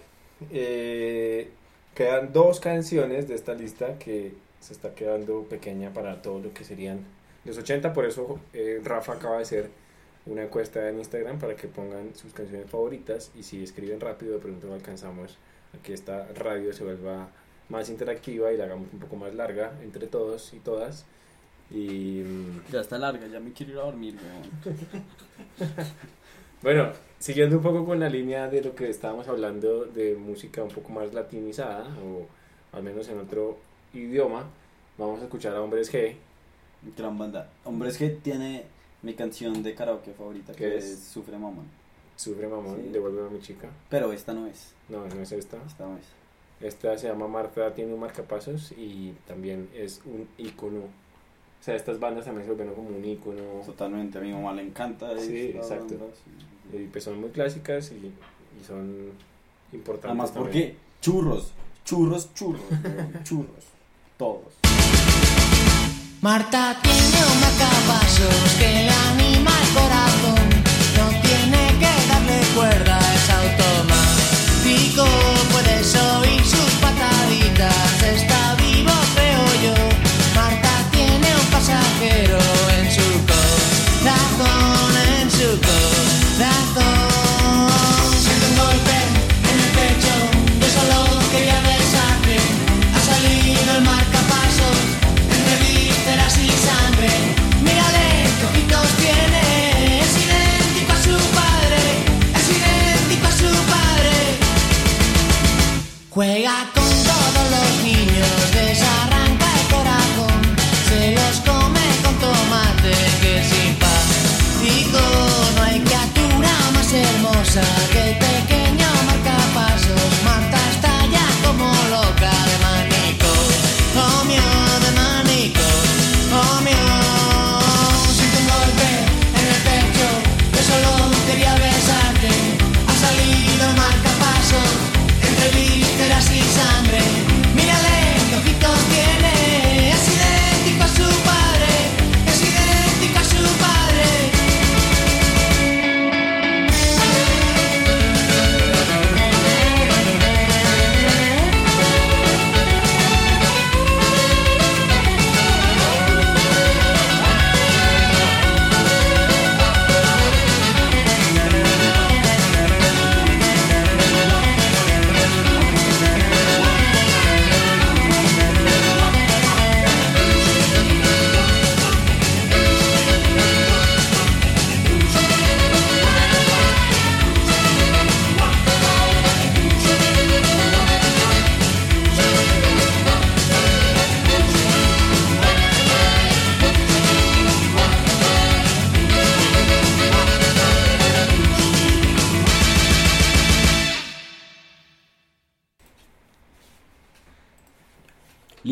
Eh, quedan dos canciones de esta lista que se está quedando pequeña para todo lo que serían los 80. Por eso eh, Rafa acaba de hacer una encuesta en Instagram para que pongan sus canciones favoritas. Y si escriben rápido, de pronto alcanzamos a que esta radio se vuelva más interactiva y la hagamos un poco más larga entre todos y todas. Y mm, Ya está larga, ya me quiero ir a dormir. *laughs* Bueno, siguiendo un poco con la línea de lo que estábamos hablando de música un poco más latinizada, o al menos en otro idioma, vamos a escuchar a Hombres G. Gran banda. Hombre, es que tiene mi canción de karaoke favorita, ¿Qué que es? es Sufre Mamón. Sufre Mamón, Sí. devuelve a mi chica. Pero esta no es, No, no es esta. esta no es. Esta se llama Marta, tiene un marcapasos y también es un icono O sea, estas bandas también se volvieron como un ícono. Totalmente, a mi mamá le encanta. Sí, exacto. banda, sí. Y pues son muy clásicas y, y son importantes. Además, también. porque churros, churros, churros, *laughs* churros, todos. Marta tiene que le anima el corazón.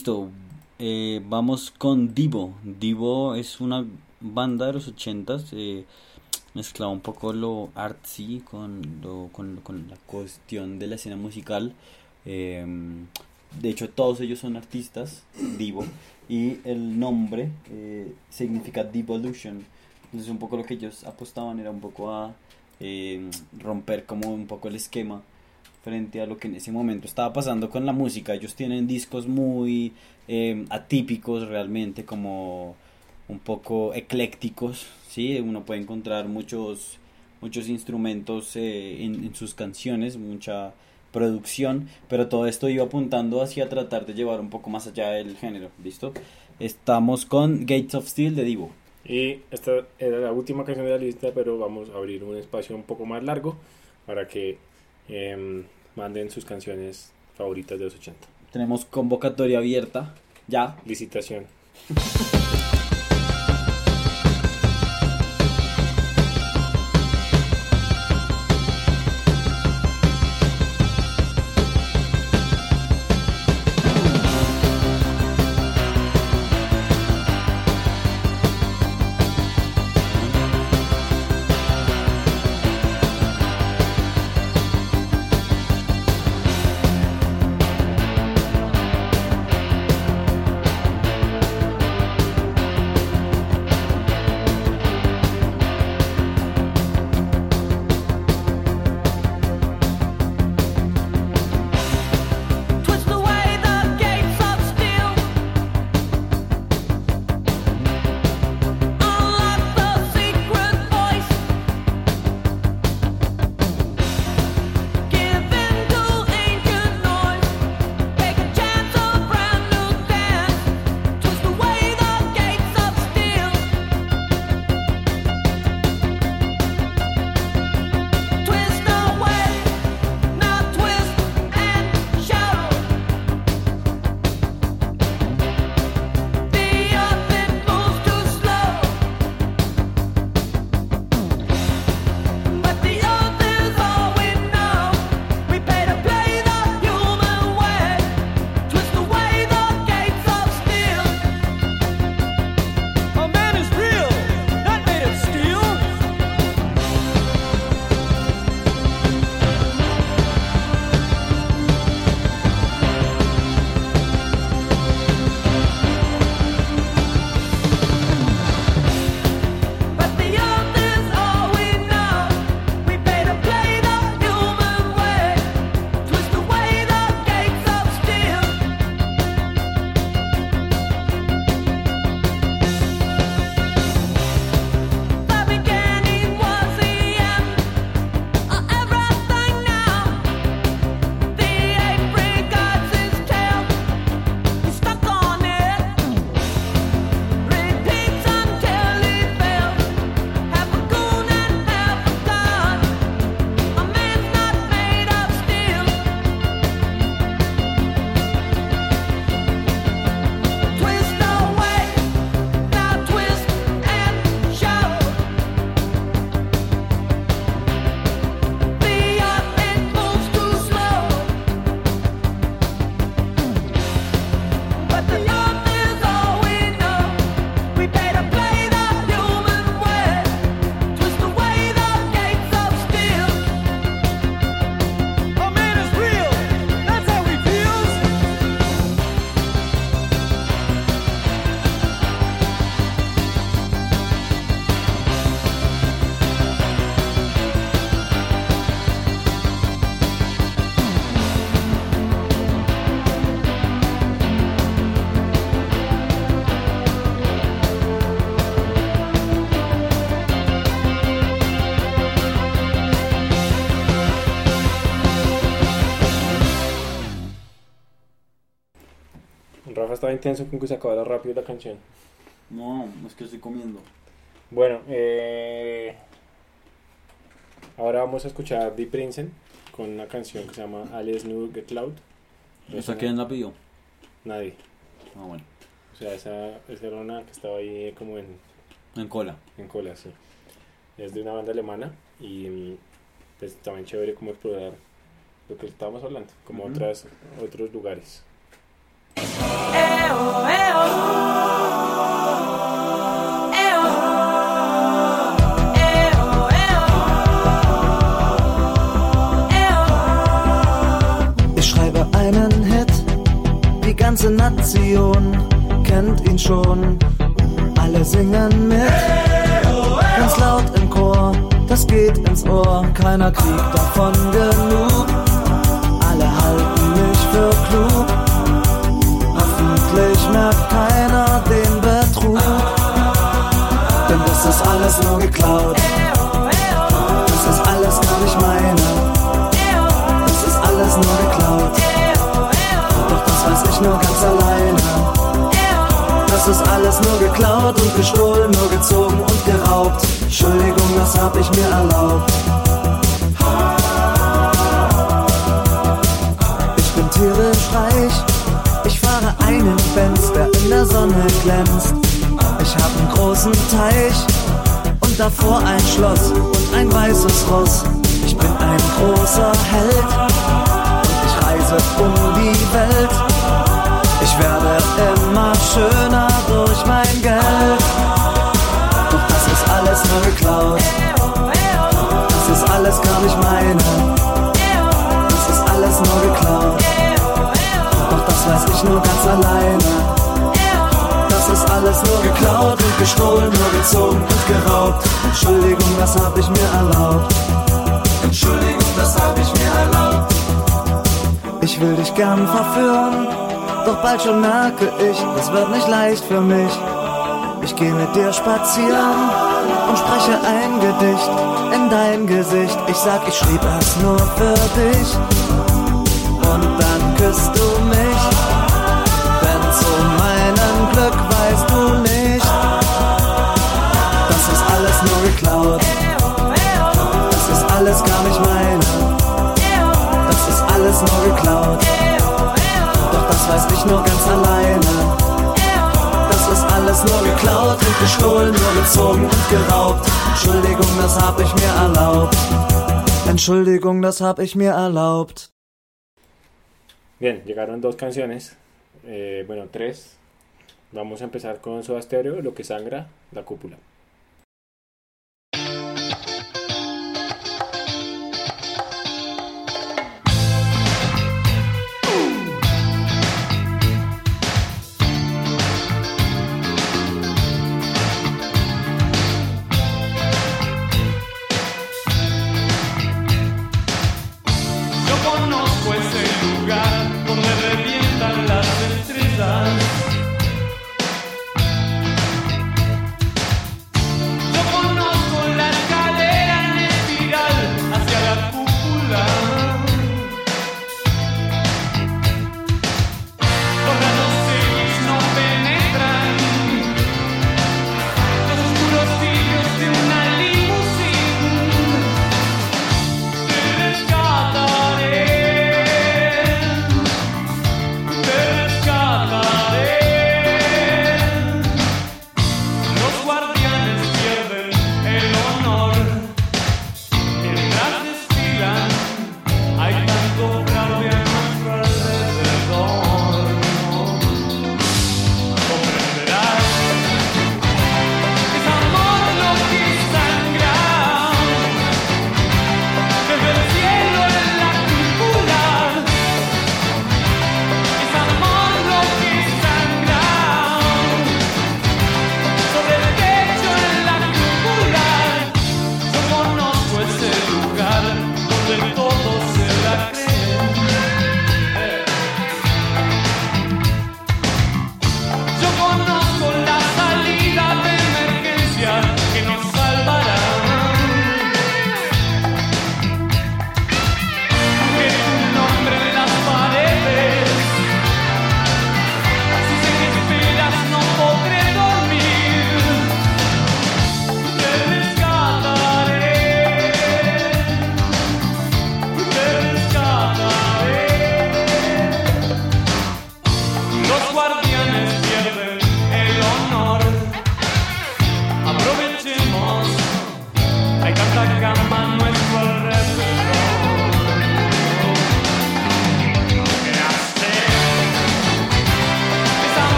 Listo, eh, vamos con Divo. Divo es una banda de los ochentas, eh, mezclaba un poco lo artsy con, lo, con, la cuestión de la escena musical. eh, de hecho, todos ellos son artistas, Divo, y el nombre eh, significa Devolution. Entonces, un poco lo que ellos apostaban era un poco a eh, romper como un poco el esquema frente a lo que en ese momento estaba pasando con la música. Ellos tienen discos muy eh, atípicos realmente, como un poco eclécticos, ¿sí? Uno puede encontrar muchos, muchos instrumentos eh, en, sus canciones, mucha producción, pero todo esto iba apuntando hacia tratar de llevar un poco más allá del género, ¿listo? Estamos con Gates of Steel de Divo. Y esta era la última canción de la lista, pero vamos a abrir un espacio un poco más largo para que em, manden sus canciones favoritas de los 80. Tenemos convocatoria abierta, ya, Licitación. *laughs* Intenso con que se acabara rápido la canción. No, es que estoy comiendo. Bueno, eh, ahora vamos a escuchar Deep Princeton con una canción que se llama Alice New Get Loud. ¿Esa quién la pidió? Nadie. Ah, bueno. O sea, esa, esa era una que estaba ahí como en, En cola. en cola, sí. Es de una banda alemana y pues también chévere como explorar lo que estábamos hablando, como Ujú. otras, otros lugares. Einen Hit, die ganze Nation kennt ihn schon. Alle singen mit, ganz laut im Chor, das geht ins Ohr, keiner kriegt davon genug. Alle halten mich für klug, hoffentlich merkt keiner den Betrug. Denn das ist alles nur geklaut, das ist alles gar nicht meine. Das ist alles nur geklaut. Doch das weiß ich nur ganz alleine. Das ist alles nur geklaut und gestohlen, nur gezogen und geraubt. Entschuldigung, das hab ich mir erlaubt. Der Sonne glänzt. Ich hab einen großen Teich und davor ein Schloss und ein weißes Ross. Ich bin ein großer Held und ich reise um die Welt. Ich werde immer schöner durch mein Geld. Doch das ist alles nur geklaut. Das ist alles gar nicht meine. Das ist alles nur geklaut. Doch das weiß ich nur ganz alleine. Alles nur geklaut und gestohlen, nur gezogen und geraubt. Entschuldigung, das hab ich mir erlaubt. Entschuldigung, das hab ich mir erlaubt. Ich will dich gern verführen, doch bald schon merke ich, es wird nicht leicht für mich. Ich geh mit dir spazieren und spreche ein Gedicht in dein Gesicht. Ich sag, ich schrieb es nur für dich. Und dann küsst du mich. Ist nur geklaut. Doch das weiß ich nur ganz alleine. Das ist alles nur geklaut und gestohlen, nur gezogen und geraubt. Entschuldigung, das hab ich mir erlaubt. Entschuldigung, das hab ich mir erlaubt. Bien, llegaron dos canciones, eh, bueno, tres. Vamos a empezar con Soda Stereo, Lo que sangra, La cúpula.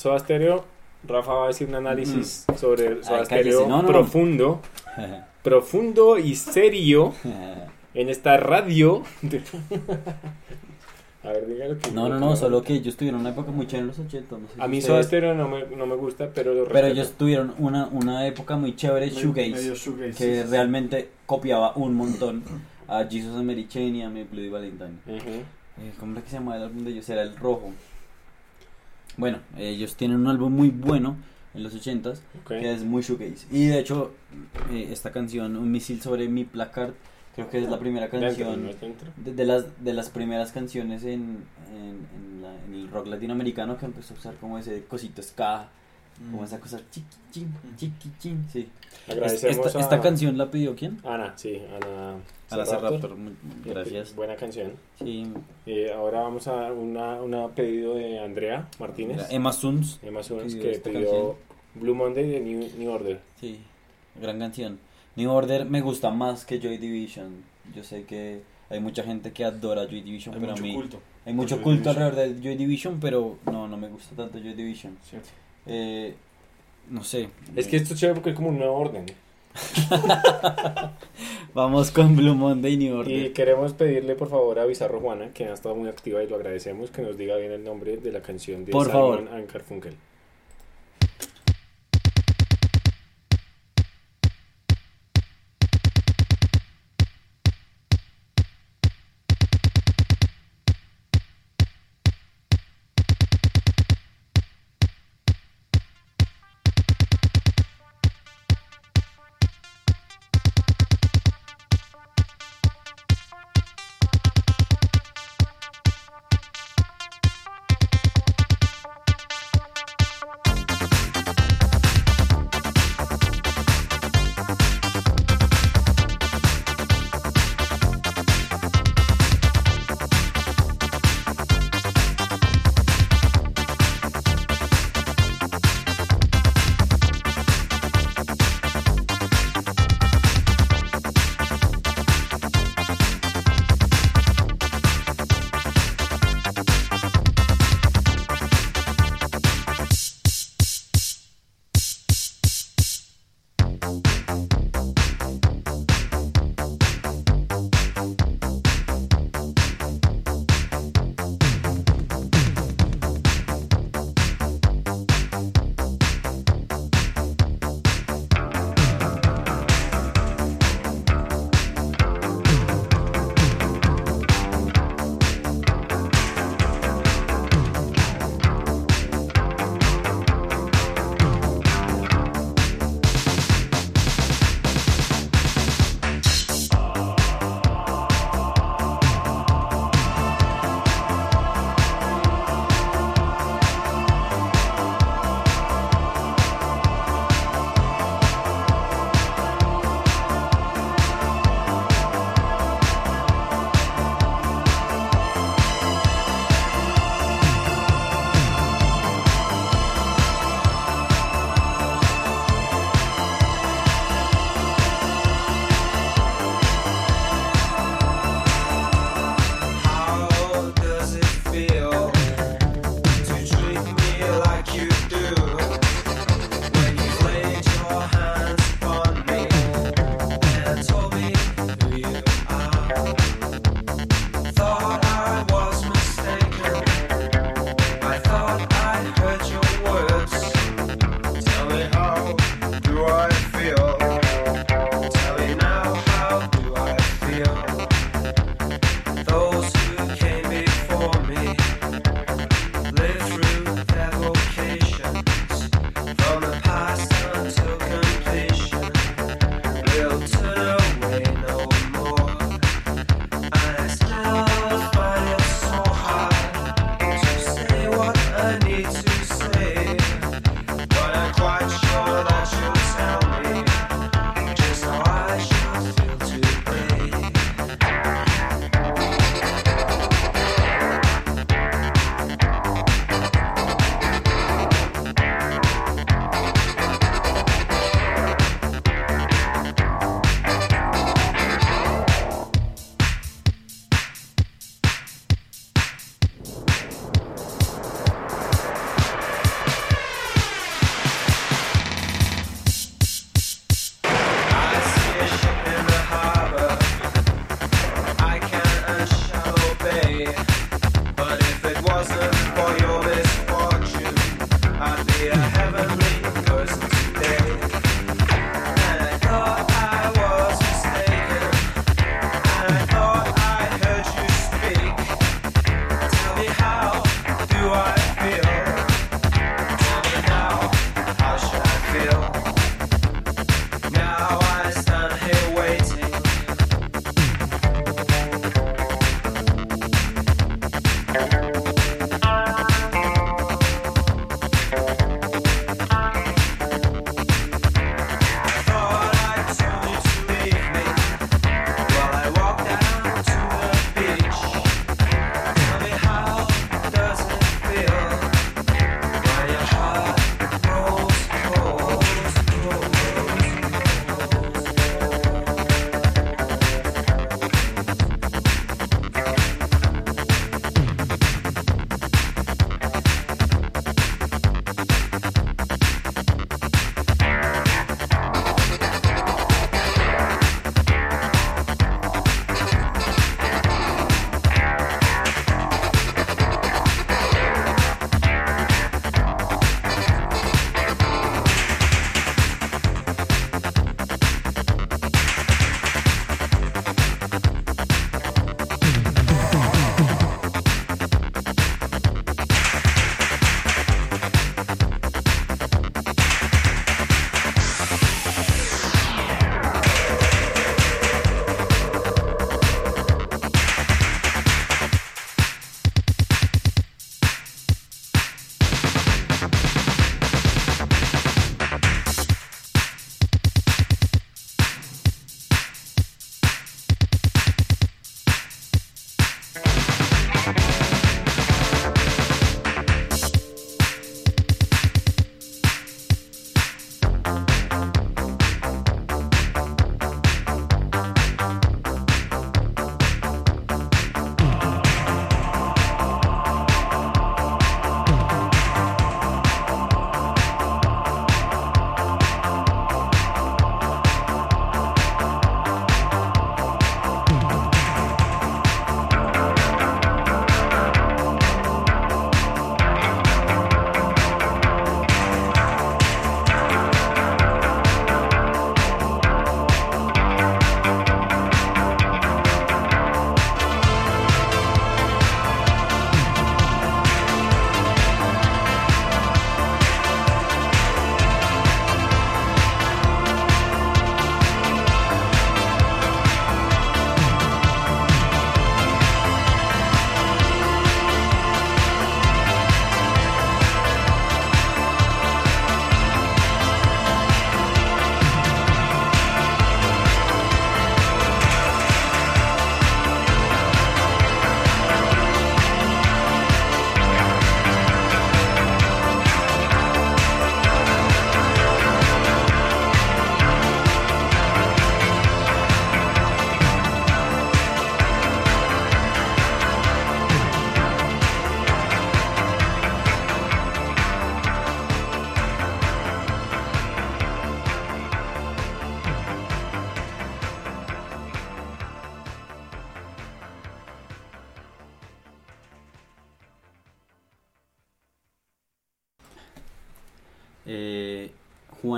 Soda Stereo, Rafa va a decir un análisis sobre Soda Ay. Stereo No, no, profundo, *laughs* profundo y serio *laughs* en esta radio. *laughs* a ver, dígalo que No, no, no, solo que ellos tuvieron una época muy chévere en los 80. No sé si A mí ustedes- Soda Stereo no me, no me gusta, pero lo Pero ellos tuvieron una, una época muy chévere, shoegaze, medio shoegaze, que sí, sí, sí. realmente copiaba un montón a Jesus and Mary Chain y a My Bloody Valentine. Eh, ¿Cómo era que se llamaba el álbum de ellos? Era el rojo. Bueno, ellos tienen un álbum muy bueno en los 80s Ok. que es muy shoegaze. Y de hecho, eh, esta canción, Un misil sobre mi placard, creo que es la primera canción de, de las, de las primeras canciones en, en, en la- en el rock latinoamericano que empezó a usar como ese cosito ska, como esa cosa chiquichín, chiquichín, sí. Agradecemos esta, a esta canción la pidió quién? Ana, sí, Ana. Ana muy gracias. Buena canción. Sí, Y ahora vamos a una, una pedido de Andrea Martínez. Emma Suns, Emma pidió que pidió canción. Blue Monday de New, New Order. sí, gran canción. New Order me gusta más que Joy Division. Yo sé que hay mucha gente que adora Joy Division, Hay pero mucho a mí culto. hay mucho Joy culto Division. alrededor de Joy Division, pero no, no me gusta tanto Joy Division. Sí. Eh, no sé. Es que esto es chévere porque es como un nuevo orden. *laughs* Vamos con Blue Monday New Order. Y queremos pedirle por favor a Bizarro Juana, que ha estado muy activa y lo agradecemos, que nos diga bien el nombre de la canción de Por Simon favor. and.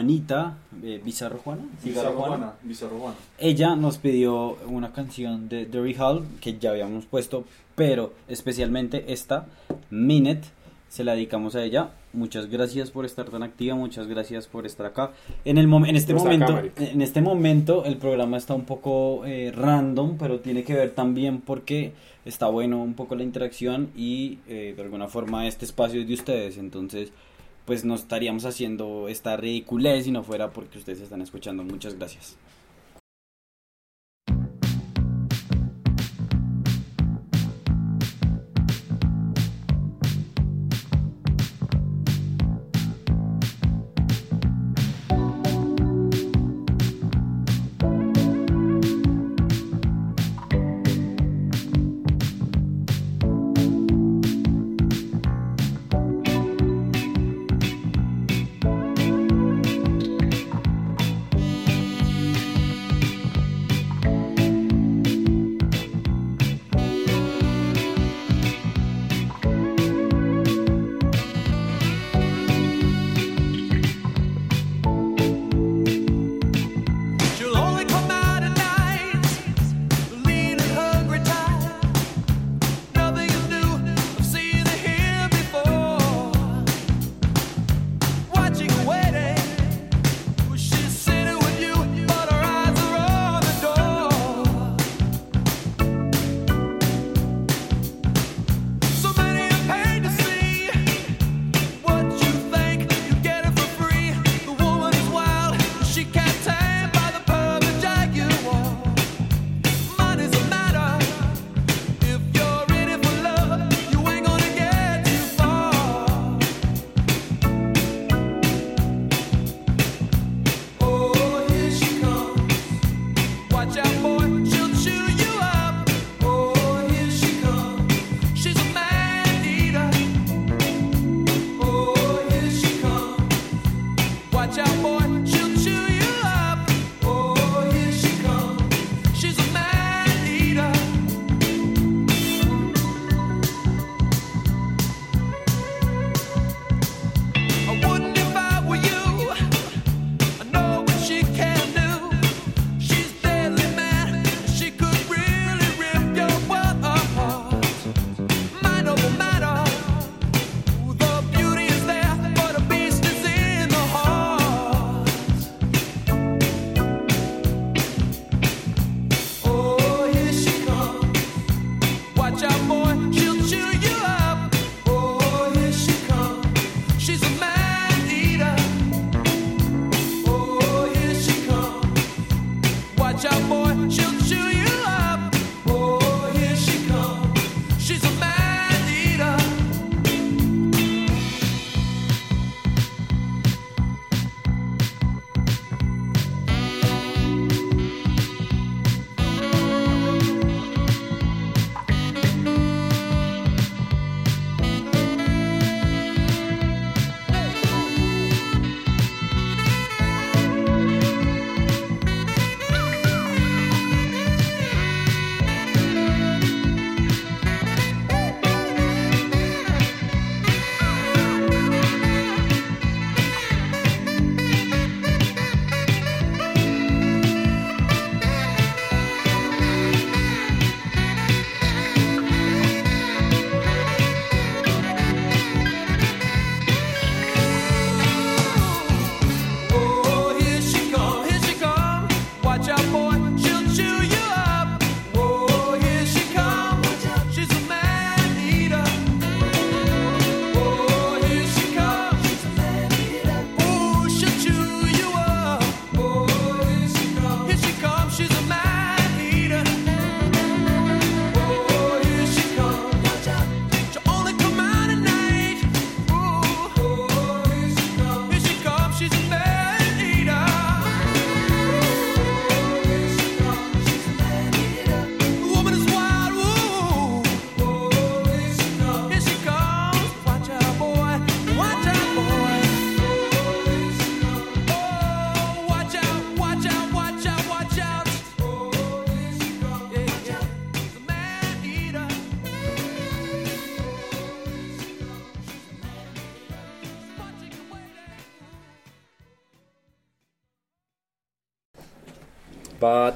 Juanita, eh, Bizarro Juana, Bizarro Juana, Bizarro Juana. ella nos pidió una canción de Derry Hall que ya habíamos puesto, pero especialmente esta, Minute, se la dedicamos a ella. Muchas gracias por estar tan activa, muchas gracias por estar acá. En, el mom- en, este, acá, momento, en este momento el programa está un poco eh, random, pero tiene que ver también porque está bueno un poco la interacción y eh, de alguna forma este espacio es de ustedes, entonces pues no estaríamos haciendo esta ridiculez si no fuera porque ustedes están escuchando. Muchas gracias.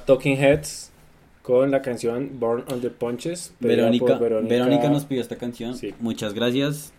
Talking Heads con la canción Born on the Punches. Verónica, Verónica, nos pidió esta canción. Muchas gracias.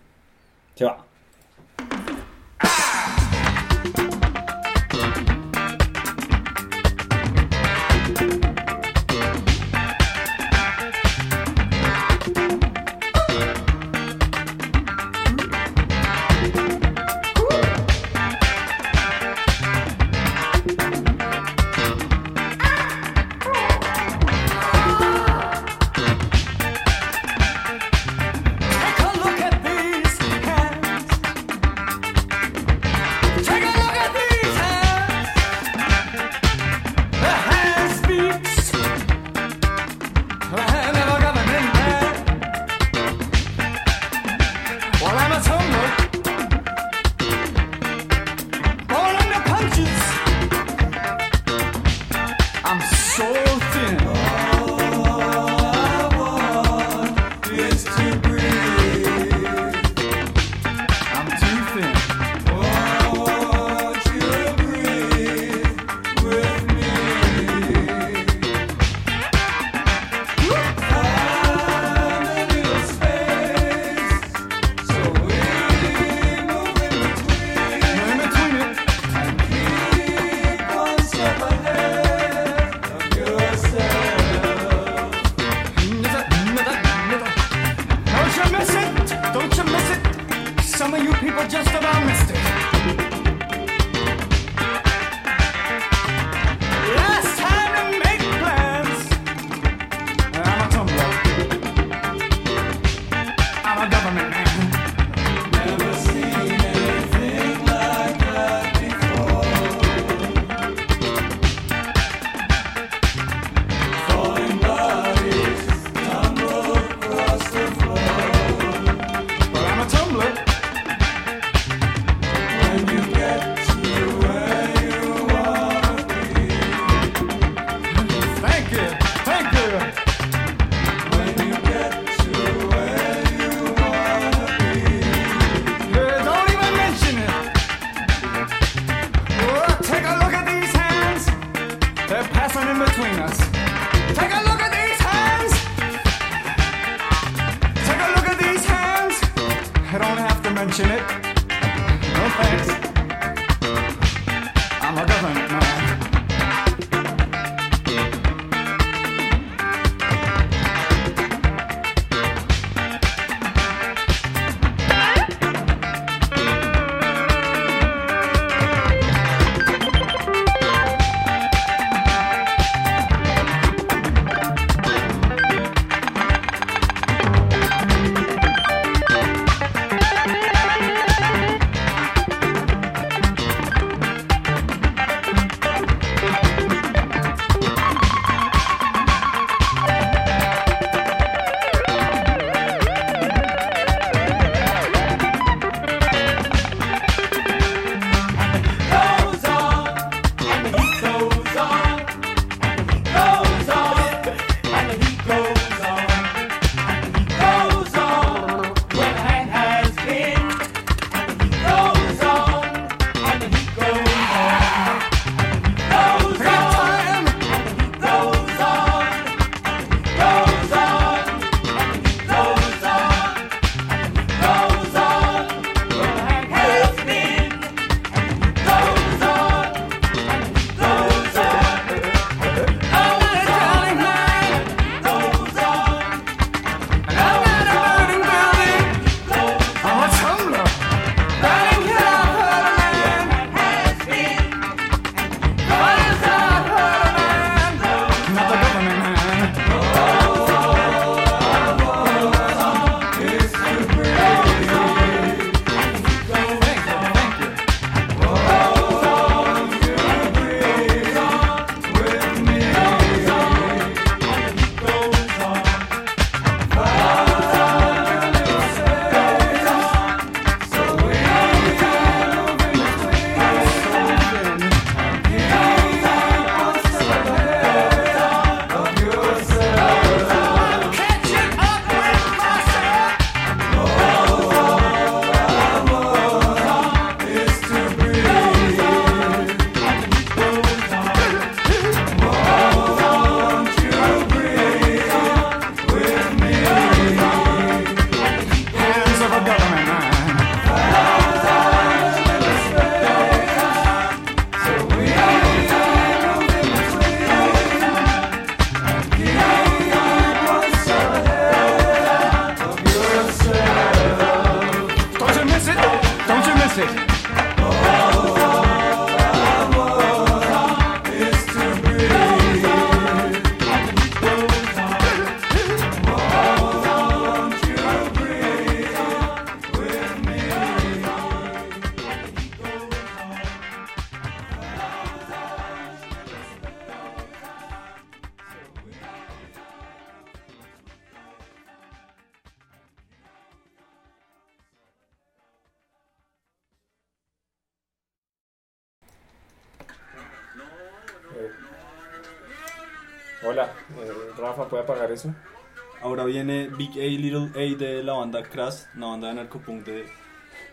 Viene Big A Little A de la banda Crash, una banda de narcopunk de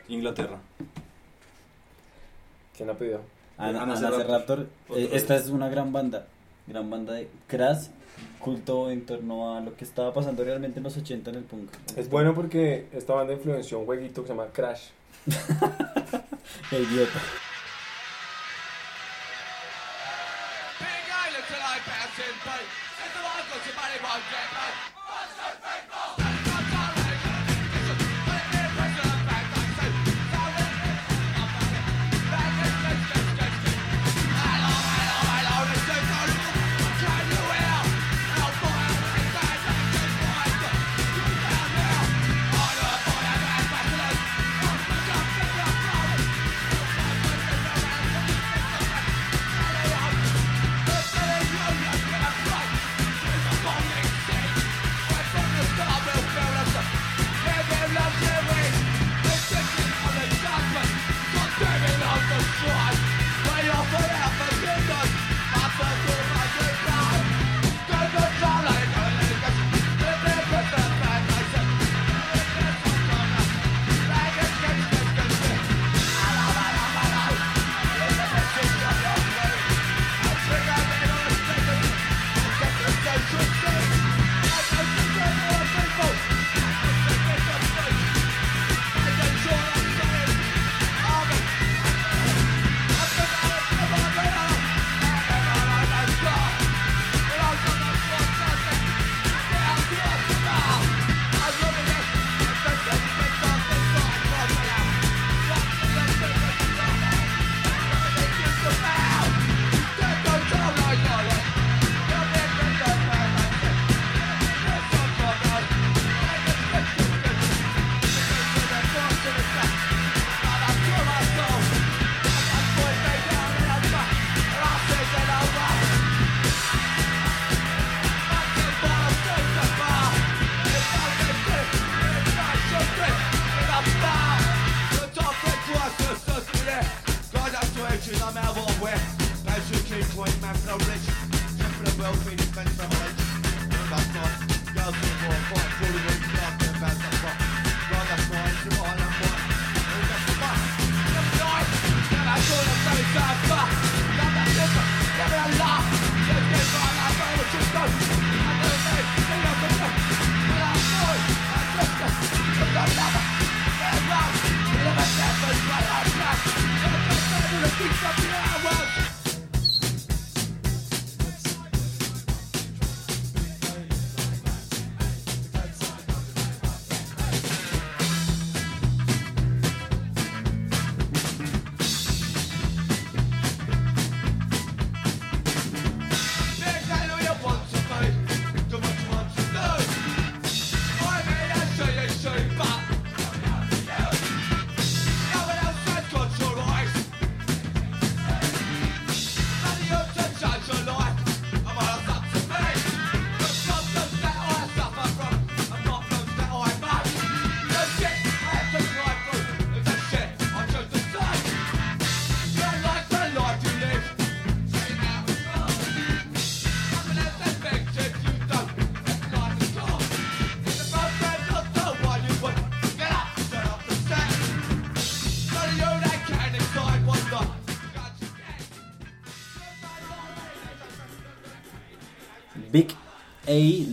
Inglaterra. ¿Quién la pidió? Ana, Ana Ana Eh, esta es una gran banda. Gran banda de Crash, culto en torno a lo que estaba pasando realmente en los 80 en el punk. Es bueno porque esta banda influenció un jueguito que se llama Crash. *laughs* Qué idiota.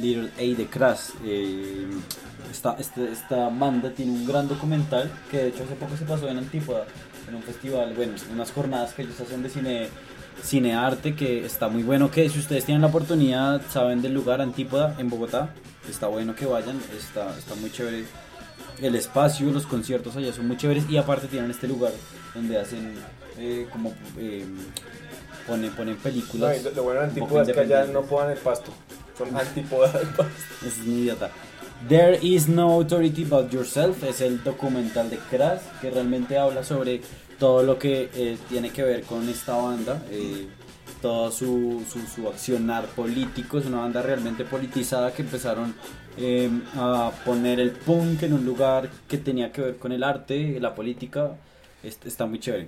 Little A de Crash. Eh, esta, este- esta banda tiene un gran documental que de hecho hace poco se pasó en Antípoda, en un festival, bueno, unas jornadas que ellos hacen de cine cinearte que está muy bueno que si ustedes tienen la oportunidad saben del lugar Antípoda en Bogotá está bueno que vayan está, está muy chévere el espacio, los conciertos allá son muy chéveres y aparte tienen este lugar donde hacen eh, como eh, ponen, ponen películas. lo, bueno de Antípoda es que allá no podan el pasto. Son *laughs* pasto. Es un idiota. There is no authority but yourself es el documental de Crash que realmente habla sobre todo lo que eh, tiene que ver con esta banda, eh, todo su, su, su accionar político. Es una banda realmente politizada que empezaron eh, a poner el punk en un lugar que tenía que ver con el arte, la política. Es- está muy chévere.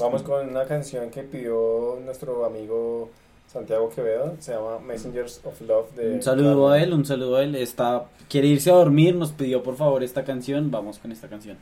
Vamos con una canción que pidió nuestro amigo Santiago Quevedo. Se llama Messengers of Love. De Un saludo a él, un saludo a él. Está, quiere irse a dormir, nos pidió por favor esta canción. Vamos con esta canción.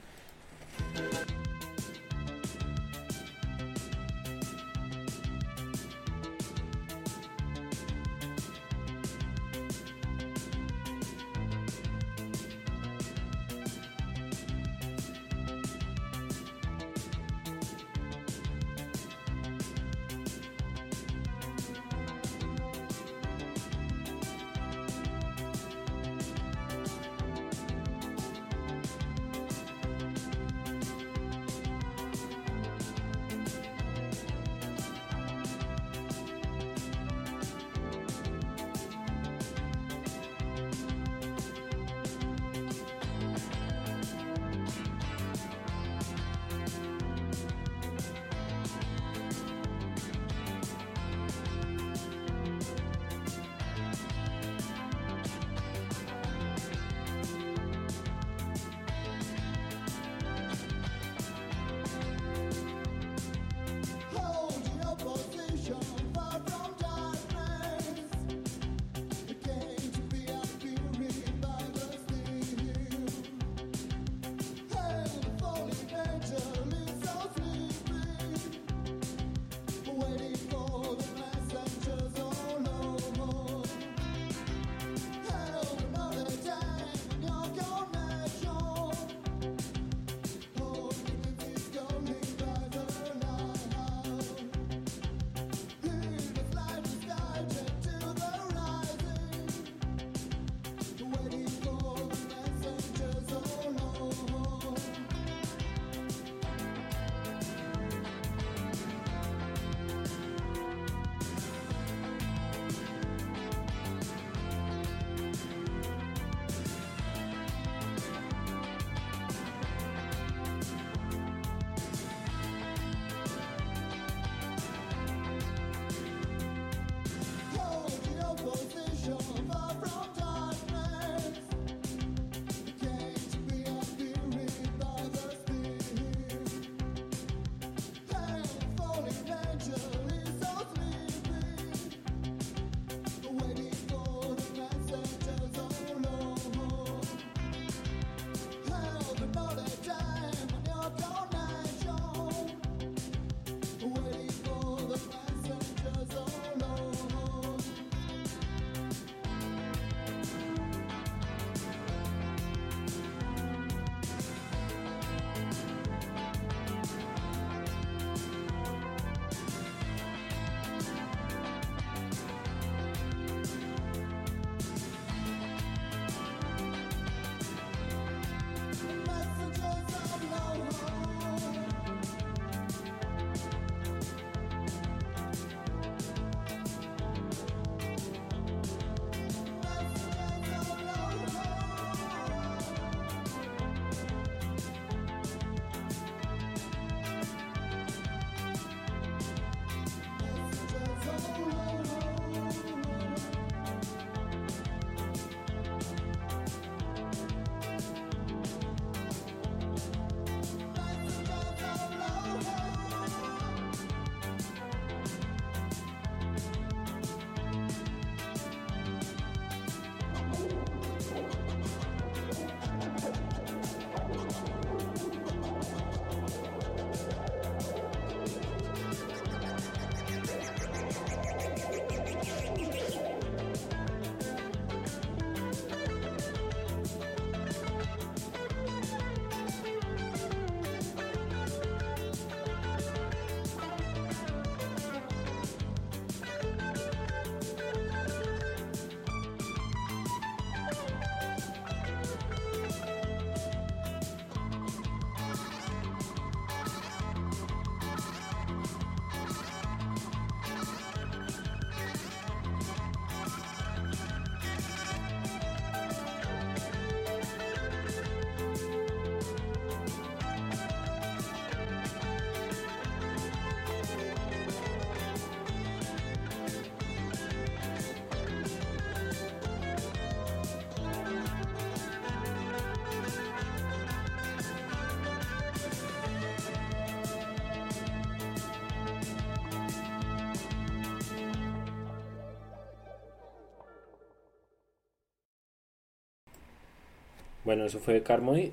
Bueno, eso fue Carmody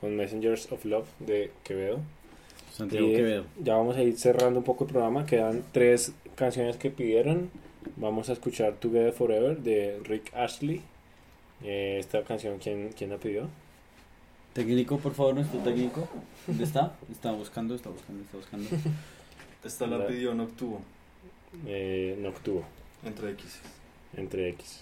con Messengers of Love de Quevedo. Santiago Y, Quevedo. Ya vamos a ir cerrando un poco el programa. Quedan tres canciones que pidieron. Vamos a escuchar Together Forever de Rick Ashley. Eh, esta canción, ¿quién, ¿quién la pidió? Técnico, por favor, nuestro técnico. ¿Dónde está? Está buscando, está buscando, está buscando. Esta la pidió Noctuvo, Eh, Noctuvo, entre X. entre X.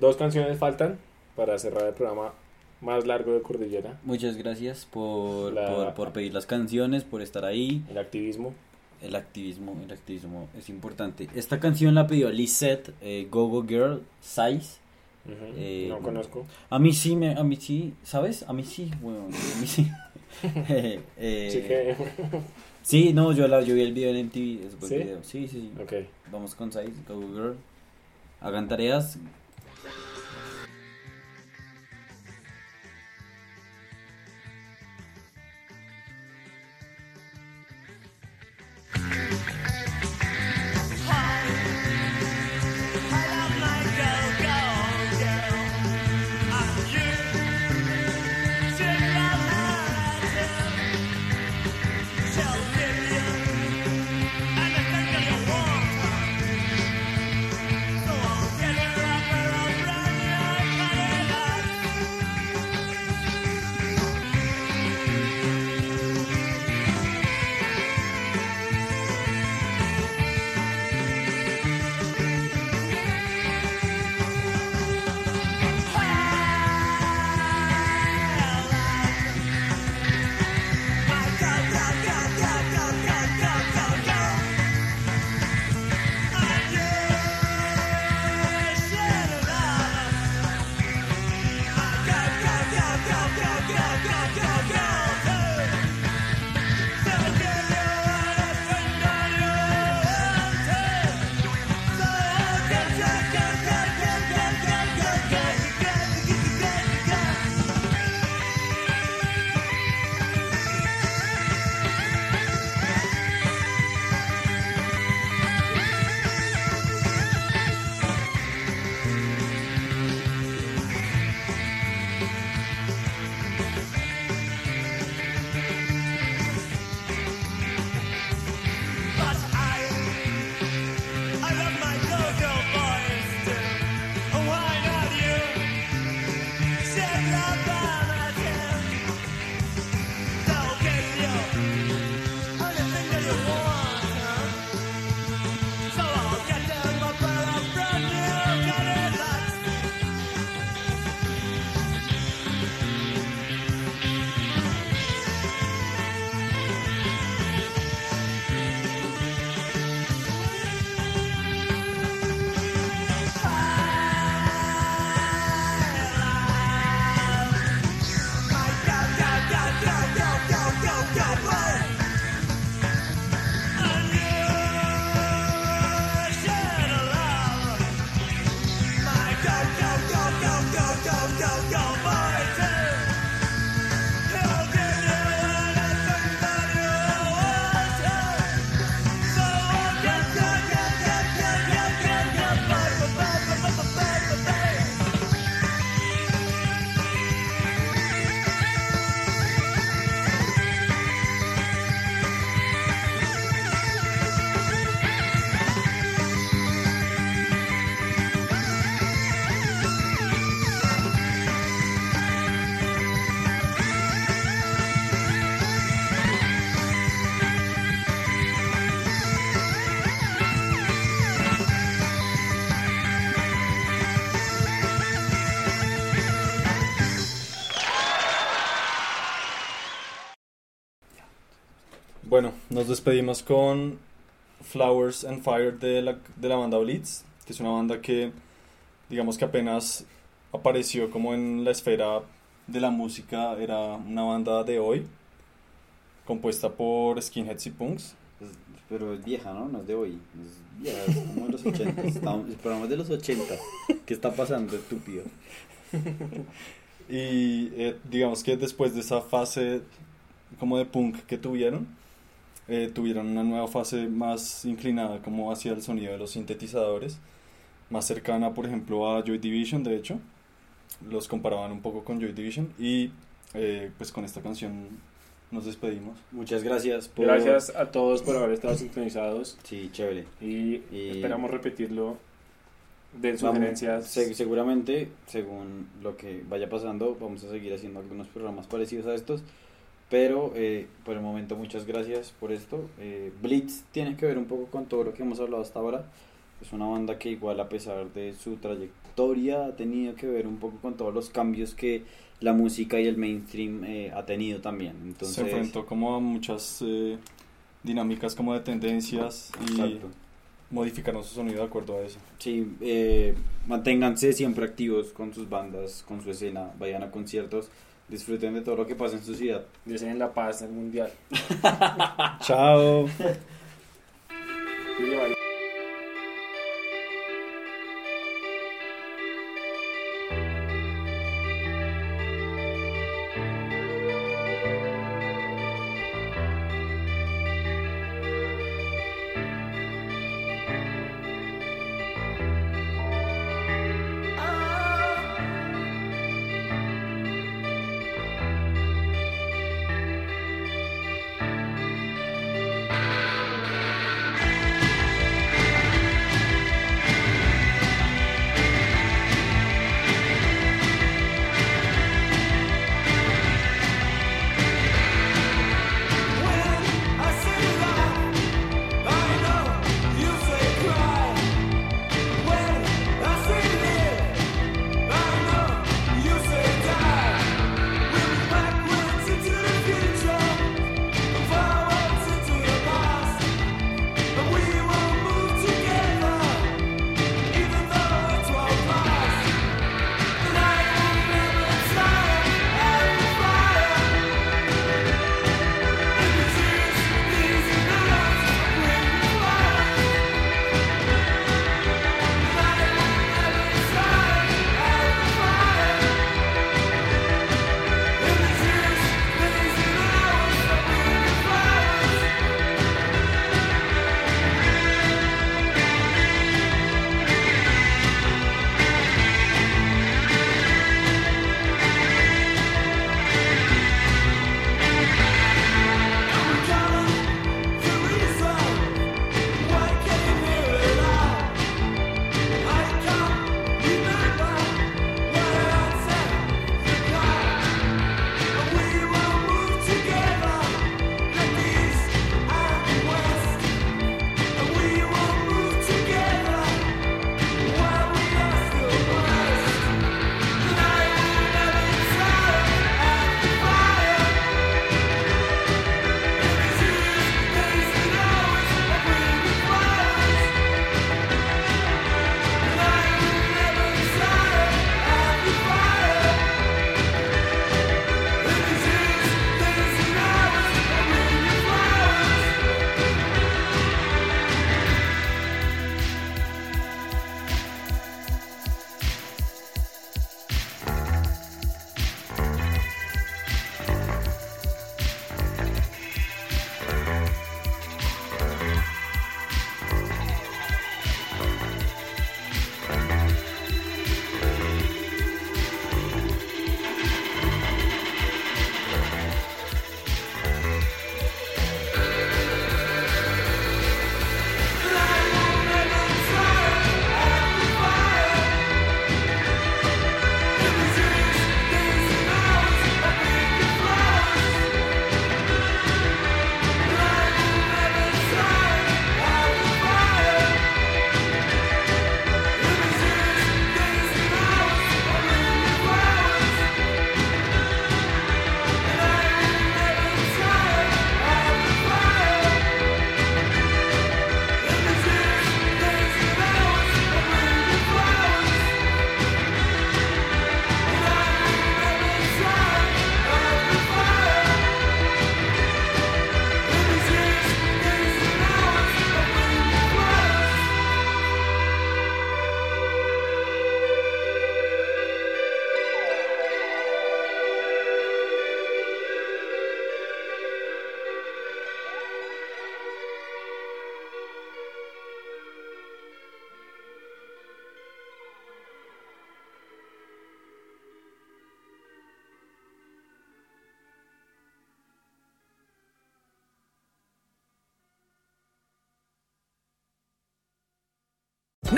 Dos canciones faltan para cerrar el programa más largo de Cordillera. Muchas gracias por, La- por, por pedir las canciones, por estar ahí. El activismo. El activismo, el activismo es importante. Esta canción la pidió Lisette, eh, Go Go Girl, Size. Eh, no conozco. A mí sí, me, a mí sí, ¿sabes? A mí sí, bueno, a mí sí. *laughs* *laughs* Eh, Sí que... sí, no, yo, la, yo vi el video en MTV, es buen ¿Sí? video. Sí, sí, sí. ok. Vamos con Size, Go Go Girl. Hagan tareas. Nos despedimos con Flowers and Fire de la, de la banda Blitz, que es una banda que, digamos que apenas apareció como en la esfera de la música, era una banda de hoy, compuesta por skinheads y punks. Es- Pero es vieja, ¿no? No es de hoy. Es vieja, es como de los 80. Estamos, el programa es de los 80. ¿Qué está pasando, estúpido? Y eh, digamos que después de esa fase como de punk que tuvieron, eh, tuvieron una nueva fase más inclinada como hacia el sonido de los sintetizadores, más cercana por ejemplo a Joy Division de hecho, los comparaban un poco con Joy Division y eh, pues con esta canción nos despedimos. Muchas gracias por... Gracias a todos por haber estado sintonizados Sí, chévere. y, Y- esperamos repetirlo. Den Vamos- sugerencias. se- seguramente, según lo que vaya pasando, vamos a seguir haciendo algunos programas parecidos a estos. Pero eh, por el momento, muchas gracias por esto. Eh, Blitz tiene que ver un poco con todo lo que hemos hablado hasta ahora. Es una banda que igual a pesar de su trayectoria ha tenido que ver un poco con todos los cambios que la música y el mainstream eh, ha tenido también. Entonces, Se enfrentó como a muchas eh, dinámicas como de tendencias y Exacto. modificaron su sonido de acuerdo a eso. Sí, eh, manténganse siempre activos con sus bandas, con su escena, vayan a conciertos, disfruten de todo lo que pasa en su ciudad. Deseen la paz en el mundial. *laughs* Chao. *laughs*